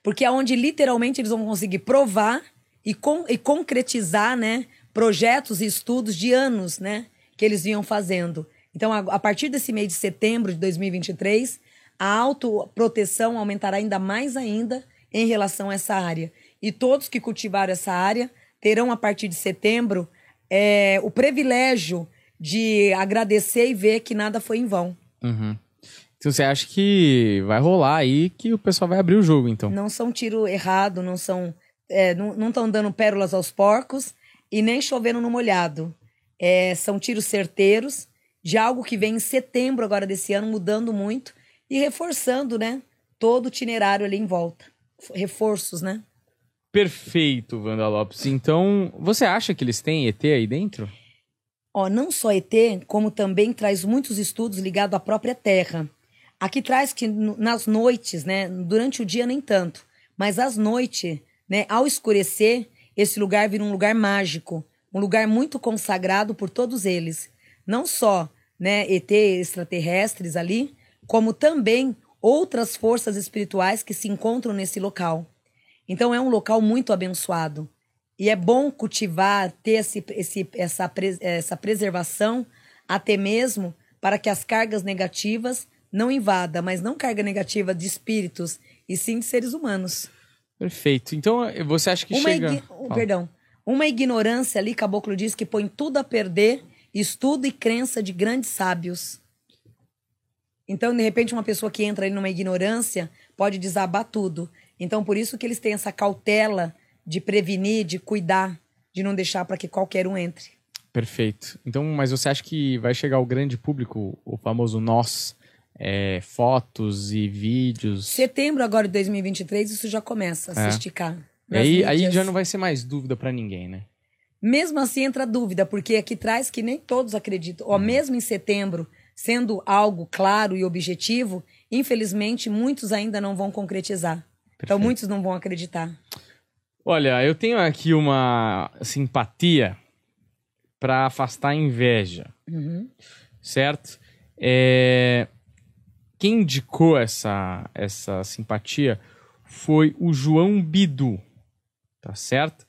Porque é onde literalmente eles vão conseguir provar e, con- e concretizar, né, projetos e estudos de anos, né, que eles vinham fazendo. Então, a, a partir desse mês de setembro de 2023, a autoproteção aumentará ainda mais ainda em relação a essa área. E todos que cultivaram essa área terão, a partir de setembro, é, o privilégio de agradecer e ver que nada foi em vão.
Uhum. Então você acha que vai rolar aí que o pessoal vai abrir o jogo, então?
Não são tiro errado, não são. é, não estão dando pérolas aos porcos e nem chovendo no molhado. É, são tiros certeiros de algo que vem em setembro agora desse ano, mudando muito e reforçando, né? Todo o itinerário ali em volta. Reforços, né?
Perfeito, Wanda Lopes. Então, você acha que eles têm ET aí dentro?
Ó, não só ET, como também traz muitos estudos ligados à própria Terra. Aqui traz que nas noites, né, durante o dia nem tanto, mas às noites, né, ao escurecer, esse lugar vira um lugar mágico, um lugar muito consagrado por todos eles. Não só, né, ET extraterrestres ali, como também outras forças espirituais que se encontram nesse local. Então é um local muito abençoado. E é bom cultivar, ter esse, esse, essa, essa preservação, até mesmo para que as cargas negativas não invadam, mas não carga negativa de espíritos, e sim de seres humanos.
Perfeito. Então, você acha que
Uma
chega...
oh,
Fala.
Perdão. Uma ignorância ali, Caboclo diz que põe tudo a perder, estudo e crença de grandes sábios. Então, de repente, uma pessoa que entra ali numa ignorância pode desabar tudo. Então, por isso que eles têm essa cautela de prevenir, de cuidar, de não deixar para que qualquer um entre.
Perfeito. Então, mas você acha que vai chegar ao grande público, o famoso nós, é, fotos e vídeos?
Setembro agora de 2023, isso já começa a
É.
se esticar.
Aí, aí já não vai ser mais dúvida pra ninguém, né?
Mesmo assim entra dúvida, porque aqui traz que nem todos acreditam. Ó, mesmo em setembro, sendo algo claro e objetivo, infelizmente muitos ainda não vão concretizar. Então muitos não vão acreditar.
Olha, eu tenho aqui uma simpatia pra afastar a inveja,
Uhum.
certo? É, Quem indicou essa, essa simpatia foi o João Bidu, tá certo?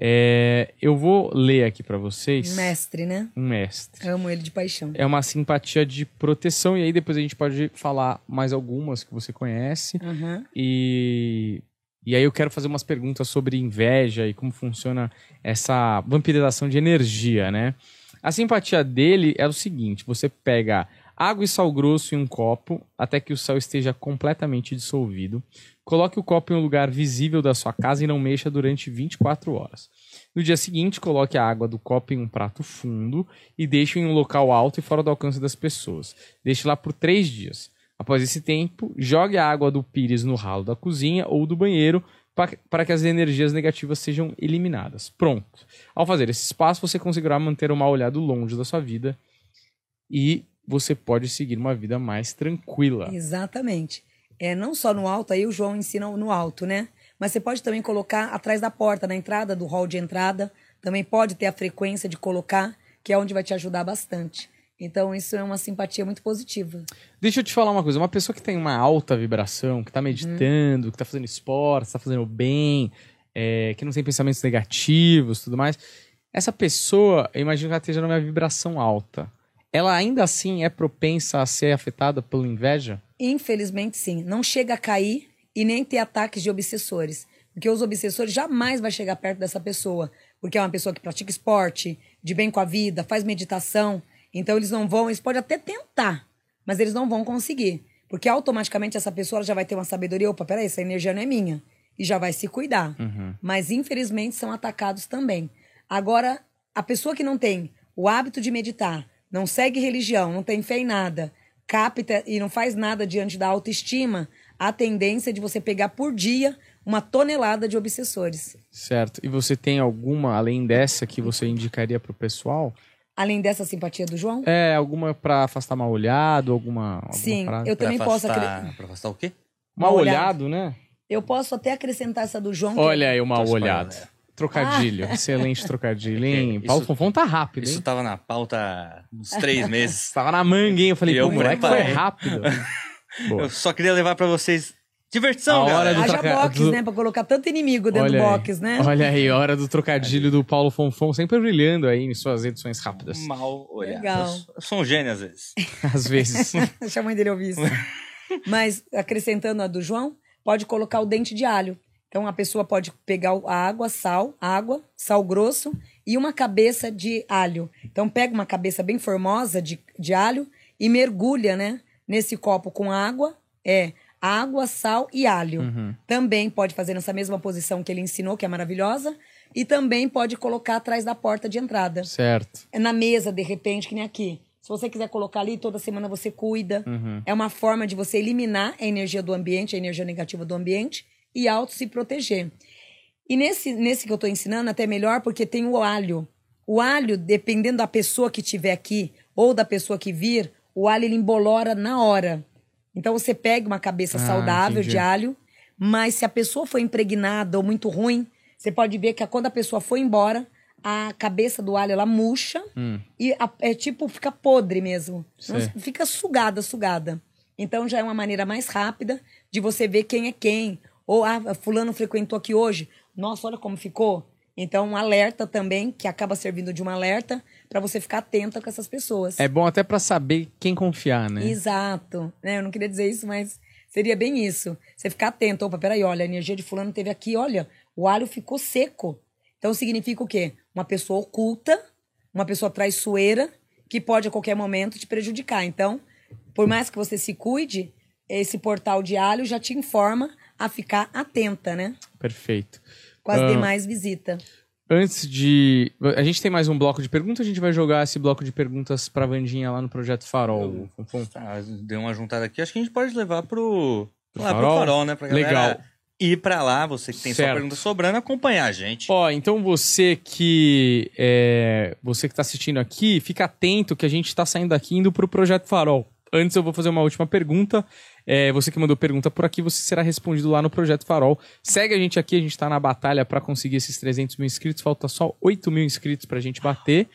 É, Eu vou ler aqui pra vocês.
Mestre, né?
Um mestre.
Amo ele de paixão.
É uma simpatia de proteção, e aí depois a gente pode falar mais algumas que você conhece.
Aham.
E, e aí eu quero fazer umas perguntas sobre inveja e como funciona essa vampirização de energia, né? A simpatia dele é o seguinte: você pega água e sal grosso em um copo até que o sal esteja completamente dissolvido. Coloque o copo em um lugar visível da sua casa e não mexa durante 24 horas. No dia seguinte, coloque a água do copo em um prato fundo e deixe em um local alto e fora do alcance das pessoas. Deixe lá por três dias. Após esse tempo, jogue a água do pires no ralo da cozinha ou do banheiro pa- para que as energias negativas sejam eliminadas. Pronto. Ao fazer esse passo, você conseguirá manter o mal olhado longe da sua vida e você pode seguir uma vida mais tranquila.
Exatamente. É, não só no alto, aí o João ensina no alto, né? Mas você pode também colocar atrás da porta, na entrada do hall de entrada. Também pode ter a frequência de colocar, que é onde vai te ajudar bastante. Então, isso é uma simpatia muito positiva.
Deixa eu te falar uma coisa. Uma pessoa que tem uma alta vibração, que tá meditando, que tá fazendo esporte, tá fazendo bem, é, que não tem pensamentos negativos tudo mais. Essa pessoa, eu imagino que ela esteja numa vibração alta. Ela ainda assim é propensa a ser afetada pela inveja?
Infelizmente, sim. Não chega a cair e nem ter ataques de obsessores. Porque os obsessores jamais vai chegar perto dessa pessoa. Porque é uma pessoa que pratica esporte, de bem com a vida, faz meditação. Então eles não vão, eles podem até tentar, mas eles não vão conseguir. Porque automaticamente essa pessoa já vai ter uma sabedoria, opa, peraí, essa energia não é minha. E já vai se cuidar. Mas infelizmente são atacados também. Agora, a pessoa que não tem o hábito de meditar, não segue religião, não tem fé em nada, capta e não faz nada diante da autoestima, a tendência é de você pegar por dia uma tonelada de obsessores.
Certo. E você tem alguma, além dessa, que você indicaria pro pessoal?
Além dessa simpatia do João?
É, alguma pra afastar mal olhado, alguma, alguma
Sim, eu
Pra
também posso
afastar-
acre-
Pra afastar o quê?
Mal
Mal
olhado, né?
Eu posso até acrescentar essa do João. que-
Olha aí o mal
Torce pra
olhado. Trocadilho, excelente trocadilho, hein?
Isso-
Paulo Fonfon tá rápido,
Isso
hein?
tava na pauta uns três <laughs> meses.
Tava na manga, hein? Eu falei,
E eu
pô, o moleque foi rápido. <laughs>
Eu só queria levar pra vocês diversão,
A hora
galera.
do
Haja
troca-
box,
do-
né? Pra colocar tanto inimigo dentro
Olha
do
aí.
box, né?
Olha aí, hora do <laughs> trocadilho do Paulo Fonfon, sempre brilhando aí em suas edições rápidas.
Mal olhado.
Legal.
Eu sou um gênio às vezes.
Às vezes.
Deixa a mãe dele ouvir isso. Mas, acrescentando a do João, pode colocar o dente de alho. Então, a pessoa pode pegar a água, sal, água, sal grosso e uma cabeça de alho. Então, pega uma cabeça bem formosa de, de alho e mergulha, né? Nesse copo com água. É água, sal e alho.
Uhum.
Também pode fazer nessa mesma posição que ele ensinou, que é maravilhosa. E também pode colocar atrás da porta de entrada
certo.
é na mesa, de repente, que nem aqui. Se você quiser colocar ali, toda semana você cuida.
Uhum.
É uma forma de você eliminar a energia do ambiente, a energia negativa do ambiente e auto se proteger. E nesse, nesse que eu estou ensinando, até melhor, porque tem o alho. O alho, dependendo da pessoa que estiver aqui ou da pessoa que vir, o alho ele embolora na hora. Então você pega uma cabeça
Ah,
saudável
entendi.
de alho, mas se a pessoa for impregnada ou muito ruim, você pode ver que quando a pessoa for embora, a cabeça do alho ela murcha
Hum.
e a- é tipo, fica podre mesmo.
Sei.
Fica sugada, sugada. Então já é uma maneira mais rápida de você ver quem é quem. Ou, ah, fulano frequentou aqui hoje. Nossa, olha como ficou. Então, um alerta também, que acaba servindo de um alerta, para você ficar atenta com essas pessoas.
É bom até pra saber quem confiar, né?
Exato. Né? Eu não queria dizer isso, mas seria bem isso. Você ficar atento. Opa, peraí, olha, a energia de fulano teve aqui, olha, o alho ficou seco. Então significa o quê? Uma pessoa oculta, uma pessoa traiçoeira, que pode a qualquer momento te prejudicar. Então, por mais que você se cuide, esse portal de alho já te informa a ficar atenta, né?
Perfeito.
Com as
Ah.
demais visitas.
Antes de. A gente tem mais um bloco de perguntas, a gente vai jogar esse bloco de perguntas pra Vandinha lá no Projeto Farol. Fonfon.
Tá, deu uma juntada aqui. Acho que a gente pode levar pro,
Pro
lá,
farol?
pro farol, né? Pra galera
Legal.
ir pra lá, você que tem
Certo.
sua pergunta sobrando, acompanhar a gente.
Ó, então você que é, você que tá assistindo aqui, fica atento que a gente tá saindo daqui indo pro Projeto Farol. Antes eu vou fazer uma última pergunta. É, você que mandou pergunta por aqui, você será respondido lá no Projeto Farol. Segue a gente aqui, a gente tá na batalha pra conseguir esses 300 mil inscritos. Falta só 8 mil inscritos pra gente bater.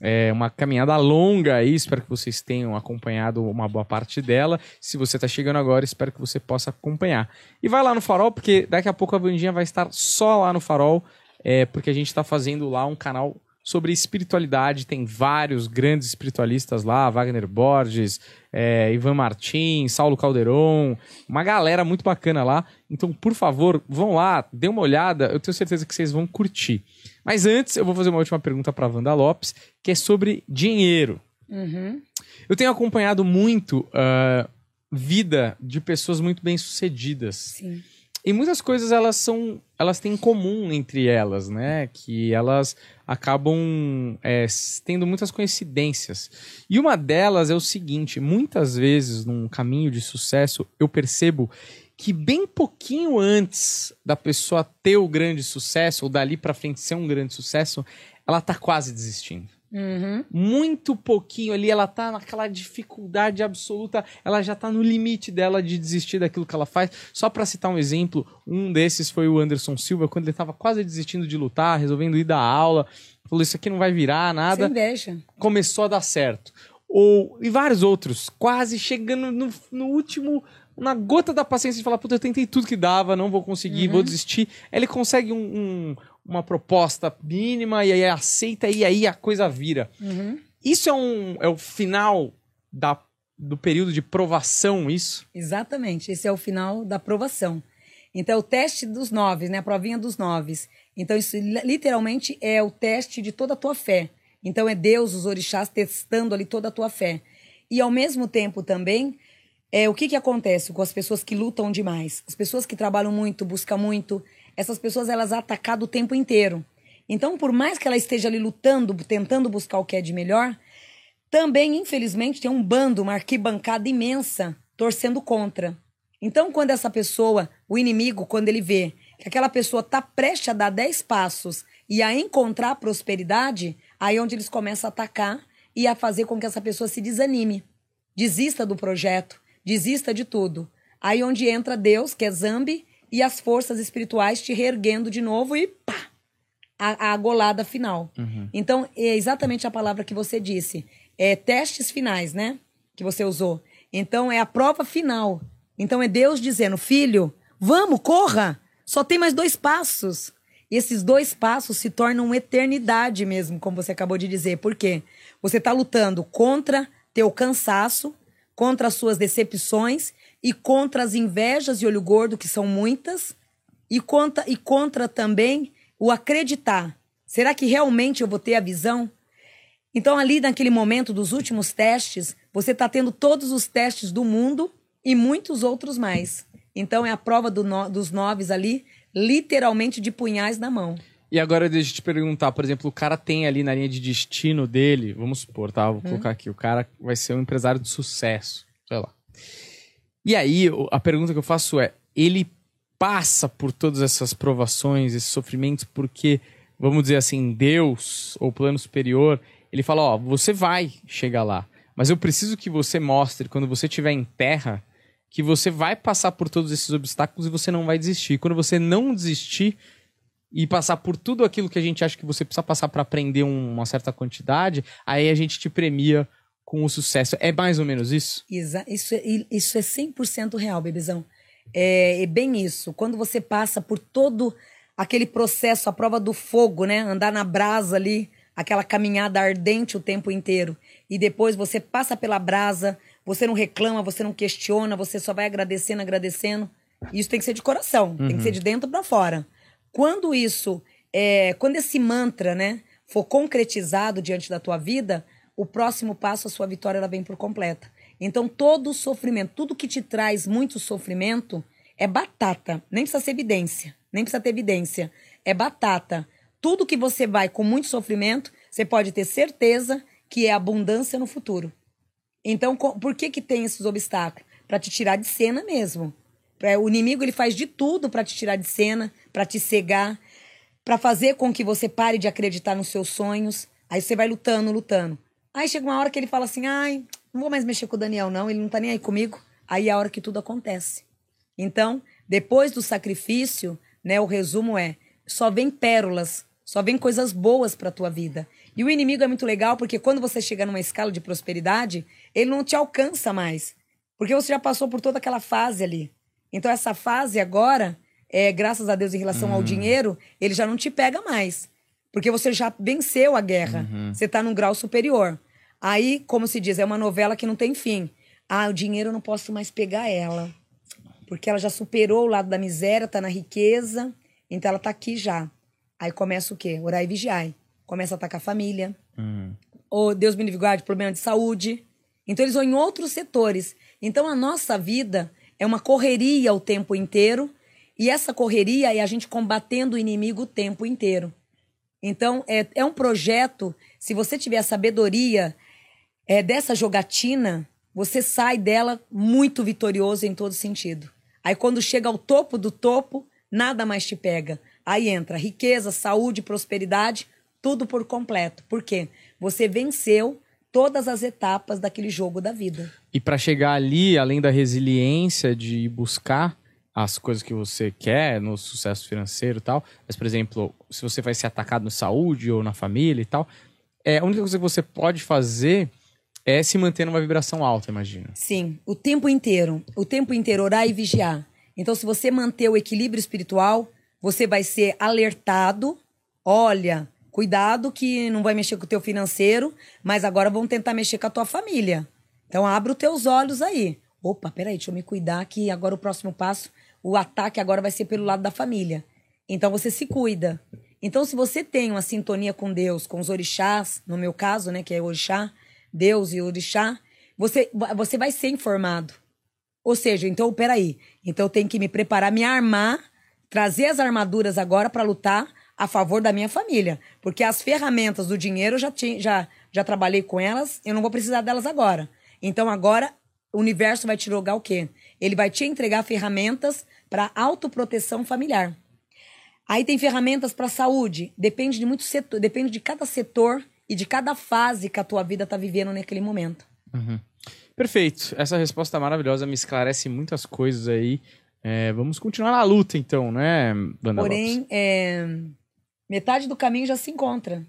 É uma caminhada longa aí, espero que vocês tenham acompanhado uma boa parte dela. Se você tá chegando agora, espero que você possa acompanhar. E vai lá no Farol, porque daqui a pouco a Vandinha vai estar só lá no Farol, é, porque a gente tá fazendo lá um canal sobre espiritualidade. Tem vários grandes espiritualistas lá, Wagner Borges, é, Ivan Martins, Saulo Calderon, uma galera muito bacana lá. Então, por favor, vão lá, dê uma olhada, eu tenho certeza que vocês vão curtir. Mas antes, eu vou fazer uma última pergunta para Wanda Lopes, que é sobre dinheiro.
Uhum.
Eu tenho acompanhado muito ah, vida de pessoas muito bem-sucedidas.
Sim.
E muitas coisas elas são, elas têm em comum entre elas, né? Que elas acabam é, tendo muitas coincidências. E uma delas é o seguinte: muitas vezes num caminho de sucesso eu percebo que bem pouquinho antes da pessoa ter o grande sucesso ou dali pra frente ser um grande sucesso, ela tá quase desistindo
Uhum.
muito pouquinho ali, ela tá naquela dificuldade absoluta, ela já tá no limite dela de desistir daquilo que ela faz. Só pra citar um exemplo, um desses foi o Anderson Silva, quando ele tava quase desistindo de lutar, resolvendo ir dar aula, falou isso aqui não vai virar
Sem
nada,
inveja.
começou a dar certo. Ou, e vários outros, quase chegando no, no último, na gota da paciência de falar, puta, eu tentei tudo que dava, não vou conseguir, vou desistir. Ele consegue um- uma proposta mínima e aí aceita e aí a coisa vira.
Uhum.
Isso é, um, é o final da, do período de provação, isso?
Exatamente. Esse é o final da aprovação. Então, é o teste dos nove, né? A provinha dos nove. Então, isso li- literalmente é o teste de toda a tua fé. Então, é Deus, os orixás, testando ali toda a tua fé. E, ao mesmo tempo, também, é, o que, que acontece com as pessoas que lutam demais? As pessoas que trabalham muito, buscam muito, essas pessoas, elas atacam o tempo inteiro. Então, por mais que ela esteja ali lutando, tentando buscar o que é de melhor, também, infelizmente, tem um bando, uma arquibancada imensa torcendo contra. Então, quando essa pessoa, o inimigo, quando ele vê que aquela pessoa está prestes a dar 10 passos e a encontrar prosperidade, aí é onde eles começam a atacar e a fazer com que essa pessoa se desanime, desista do projeto, desista de tudo. Aí é onde entra Deus, que é Zambi, e as forças espirituais te reerguendo de novo e pá! A, a golada final.
Uhum.
Então, é exatamente a palavra que você disse. É testes finais, né? Que você usou. Então, é a prova final. Então, é Deus dizendo, filho, vamos, corra! Só tem mais dois passos. E esses dois passos se tornam eternidade mesmo, como você acabou de dizer. Por quê? Você está lutando contra teu cansaço, contra as suas decepções e contra as invejas e olho gordo, que são muitas, e contra, e contra também o acreditar. Será que realmente eu vou ter a visão? Então, ali naquele momento dos últimos testes, você está tendo todos os testes do mundo e muitos outros mais. Então, é a prova do no, dos noves ali, literalmente de punhais na mão.
E agora deixa eu te perguntar, por exemplo, o cara tem ali na linha de destino dele, vamos supor, tá? Vou colocar aqui, o cara vai ser um empresário de sucesso, sei lá. E aí, a pergunta que eu faço é, ele passa por todas essas provações, esses sofrimentos, porque, vamos dizer assim, Deus, ou plano superior, ele fala, ó, você vai chegar lá, mas eu preciso que você mostre, quando você estiver em terra, que você vai passar por todos esses obstáculos e você não vai desistir. Quando você não desistir, e passar por tudo aquilo que a gente acha que você precisa passar para aprender um- uma certa quantidade, aí a gente te premia com o sucesso. É mais ou menos isso?
Exa isso, é, isso é 100% real, bebezão. É, é bem isso. Quando você passa por todo aquele processo, a prova do fogo, né? Andar na brasa ali, aquela caminhada ardente o tempo inteiro. E depois você passa pela brasa, você não reclama, você não questiona, você só vai agradecendo, agradecendo. Isso tem que ser de coração, tem que ser de dentro para fora. Quando isso, é, quando esse mantra, né, for concretizado diante da tua vida, o próximo passo, a sua vitória, ela vem por completa. Então, todo o sofrimento, tudo que te traz muito sofrimento, é batata. Nem precisa ser evidência. Nem precisa ter evidência. É batata. Tudo que você vai com muito sofrimento, você pode ter certeza que é abundância no futuro. Então, por que que tem esses obstáculos? Para te tirar de cena mesmo. O inimigo ele faz de tudo para te tirar de cena, para te cegar, para fazer com que você pare de acreditar nos seus sonhos. Aí você vai lutando, lutando. Aí chega uma hora que ele fala assim: "Ai, não vou mais mexer com o Daniel não, ele não tá nem aí comigo". Aí é a hora que tudo acontece. Então, depois do sacrifício, né, o resumo é: só vem pérolas, só vem coisas boas para tua vida. E o inimigo é muito legal porque quando você chega numa escala de prosperidade, ele não te alcança mais, porque você já passou por toda aquela fase ali. Então essa fase agora, é, graças a Deus em relação ao dinheiro, ele já não te pega mais, porque você já venceu a guerra. Você tá num grau superior. Aí, como se diz, é uma novela que não tem fim. Ah, o dinheiro eu não posso mais pegar ela porque ela já superou o lado da miséria, tá na riqueza, então ela tá aqui já. Aí começa o quê? Orar e vigiar. Começa a atacar a família. Ou Deus me livre guarde, problema de saúde. Então eles vão em outros setores. Então a nossa vida é uma correria o tempo inteiro, e essa correria é a gente combatendo o inimigo o tempo inteiro. Então é, é um projeto, se você tiver a sabedoria é, dessa jogatina, você sai dela muito vitorioso em todo sentido. Aí quando chega ao topo do topo, nada mais te pega. Aí entra riqueza, saúde, prosperidade, tudo por completo. Por quê? Você venceu todas as etapas daquele jogo da vida.
E para chegar ali, além da resiliência de buscar as coisas que você quer no sucesso financeiro e tal, mas, por exemplo, se você vai ser atacado na saúde ou na família e tal, é, a única coisa que você pode fazer é se manter numa vibração alta, imagina.
Sim, o tempo inteiro. O tempo inteiro orar e vigiar. Então, se você manter o equilíbrio espiritual, você vai ser alertado. Olha, cuidado que não vai mexer com o teu financeiro, mas agora vão tentar mexer com a tua família. Então, abre os teus olhos aí. Opa, peraí, deixa eu me cuidar que agora o próximo passo, o ataque agora vai ser pelo lado da família. Então, você se cuida. Então, se você tem uma sintonia com Deus, com os orixás, no meu caso, né, que é orixá, Deus e orixá, você, você vai ser informado. Ou seja, então, peraí. Então eu tenho que me preparar, me armar, trazer as armaduras agora para lutar a favor da minha família. Porque as ferramentas do dinheiro eu já, tinha, já, já trabalhei com elas, eu não vou precisar delas agora. Então agora o universo vai te jogar o quê? Ele vai te entregar ferramentas para autoproteção familiar. Aí tem ferramentas para saúde, depende de muito setor, depende de cada setor e de cada fase que a tua vida tá vivendo naquele momento.
Perfeito. Essa resposta maravilhosa me esclarece muitas coisas aí. É, vamos continuar na luta, então, né, Lopes?
Porém, é, metade do caminho já se encontra.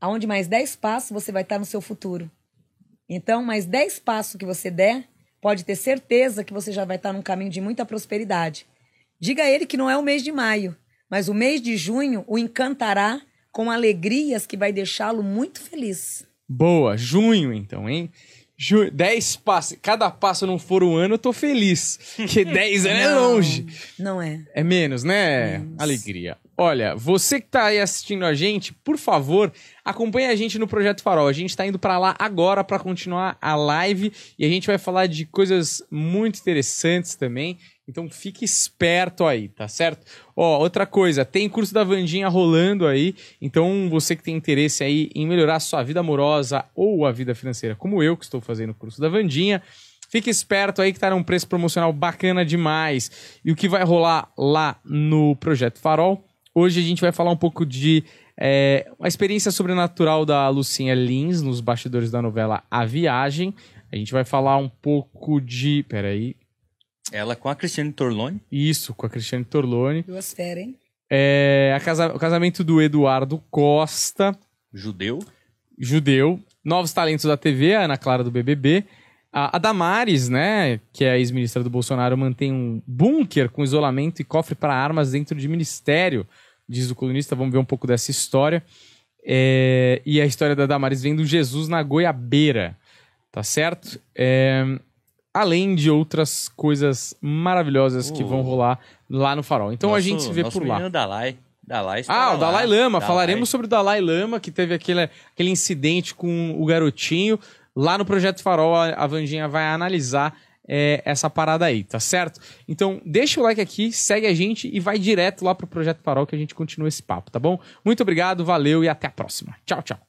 Aonde mais 10 passos você vai estar no seu futuro. Então, mais 10 passos que você der, pode ter certeza que você já vai estar num caminho de muita prosperidade. Diga a ele que não é o mês de maio, mas o mês de junho o encantará com alegrias que vai deixá-lo muito feliz.
Boa, junho então, hein? Ju... 10 passos. Cada passo não for um ano, eu tô feliz. <laughs> Porque 10 anos é longe.
Não é.
É menos, né?
Menos.
Alegria. Olha, você que tá aí assistindo a gente, por favor, acompanhe a gente no Projeto Farol. A gente tá indo pra lá agora pra continuar a live e a gente vai falar de coisas muito interessantes também. Então fique esperto aí, tá certo? Ó, outra coisa, tem curso da Vandinha rolando aí. Então você que tem interesse aí em melhorar a sua vida amorosa ou a vida financeira, como eu que estou fazendo o curso da Vandinha, Fique esperto aí que tá num preço promocional bacana demais. E o que vai rolar lá no Projeto Farol? Hoje a gente vai falar um pouco de é, uma experiência sobrenatural da Lucinha Lins nos bastidores da novela A Viagem. A gente vai falar um pouco de. Peraí.
Ela com a Cristiane Torlone.
Isso, com a Cristiane Torlone.
Duas feras, hein?
É, a casa- o casamento do Eduardo Costa.
Judeu.
judeu, novos talentos da TV, a Ana Clara do BBB. A, a Damares, né, que é a ex-ministra do Bolsonaro, mantém um bunker com isolamento e cofre para armas dentro de ministério, diz o colunista. Vamos ver um pouco dessa história. É, e a história da Damares vem do Jesus na goiabeira, tá certo? É, além de outras coisas maravilhosas que vão rolar lá no Farol. Então a
Nosso-
gente se vê por lá.
Dalai. Dalai
Ah, o Dalai. Lama.
Dalai.
Falaremos sobre o Dalai Lama, que teve aquele, aquele incidente com o garotinho. Lá no Projeto Farol, a, a Vandinha vai analisar é, essa parada aí, tá certo? Então, deixa o like aqui, segue a gente e vai direto lá pro Projeto Farol que a gente continua esse papo, tá bom? Muito obrigado, valeu e até a próxima. Tchau, tchau.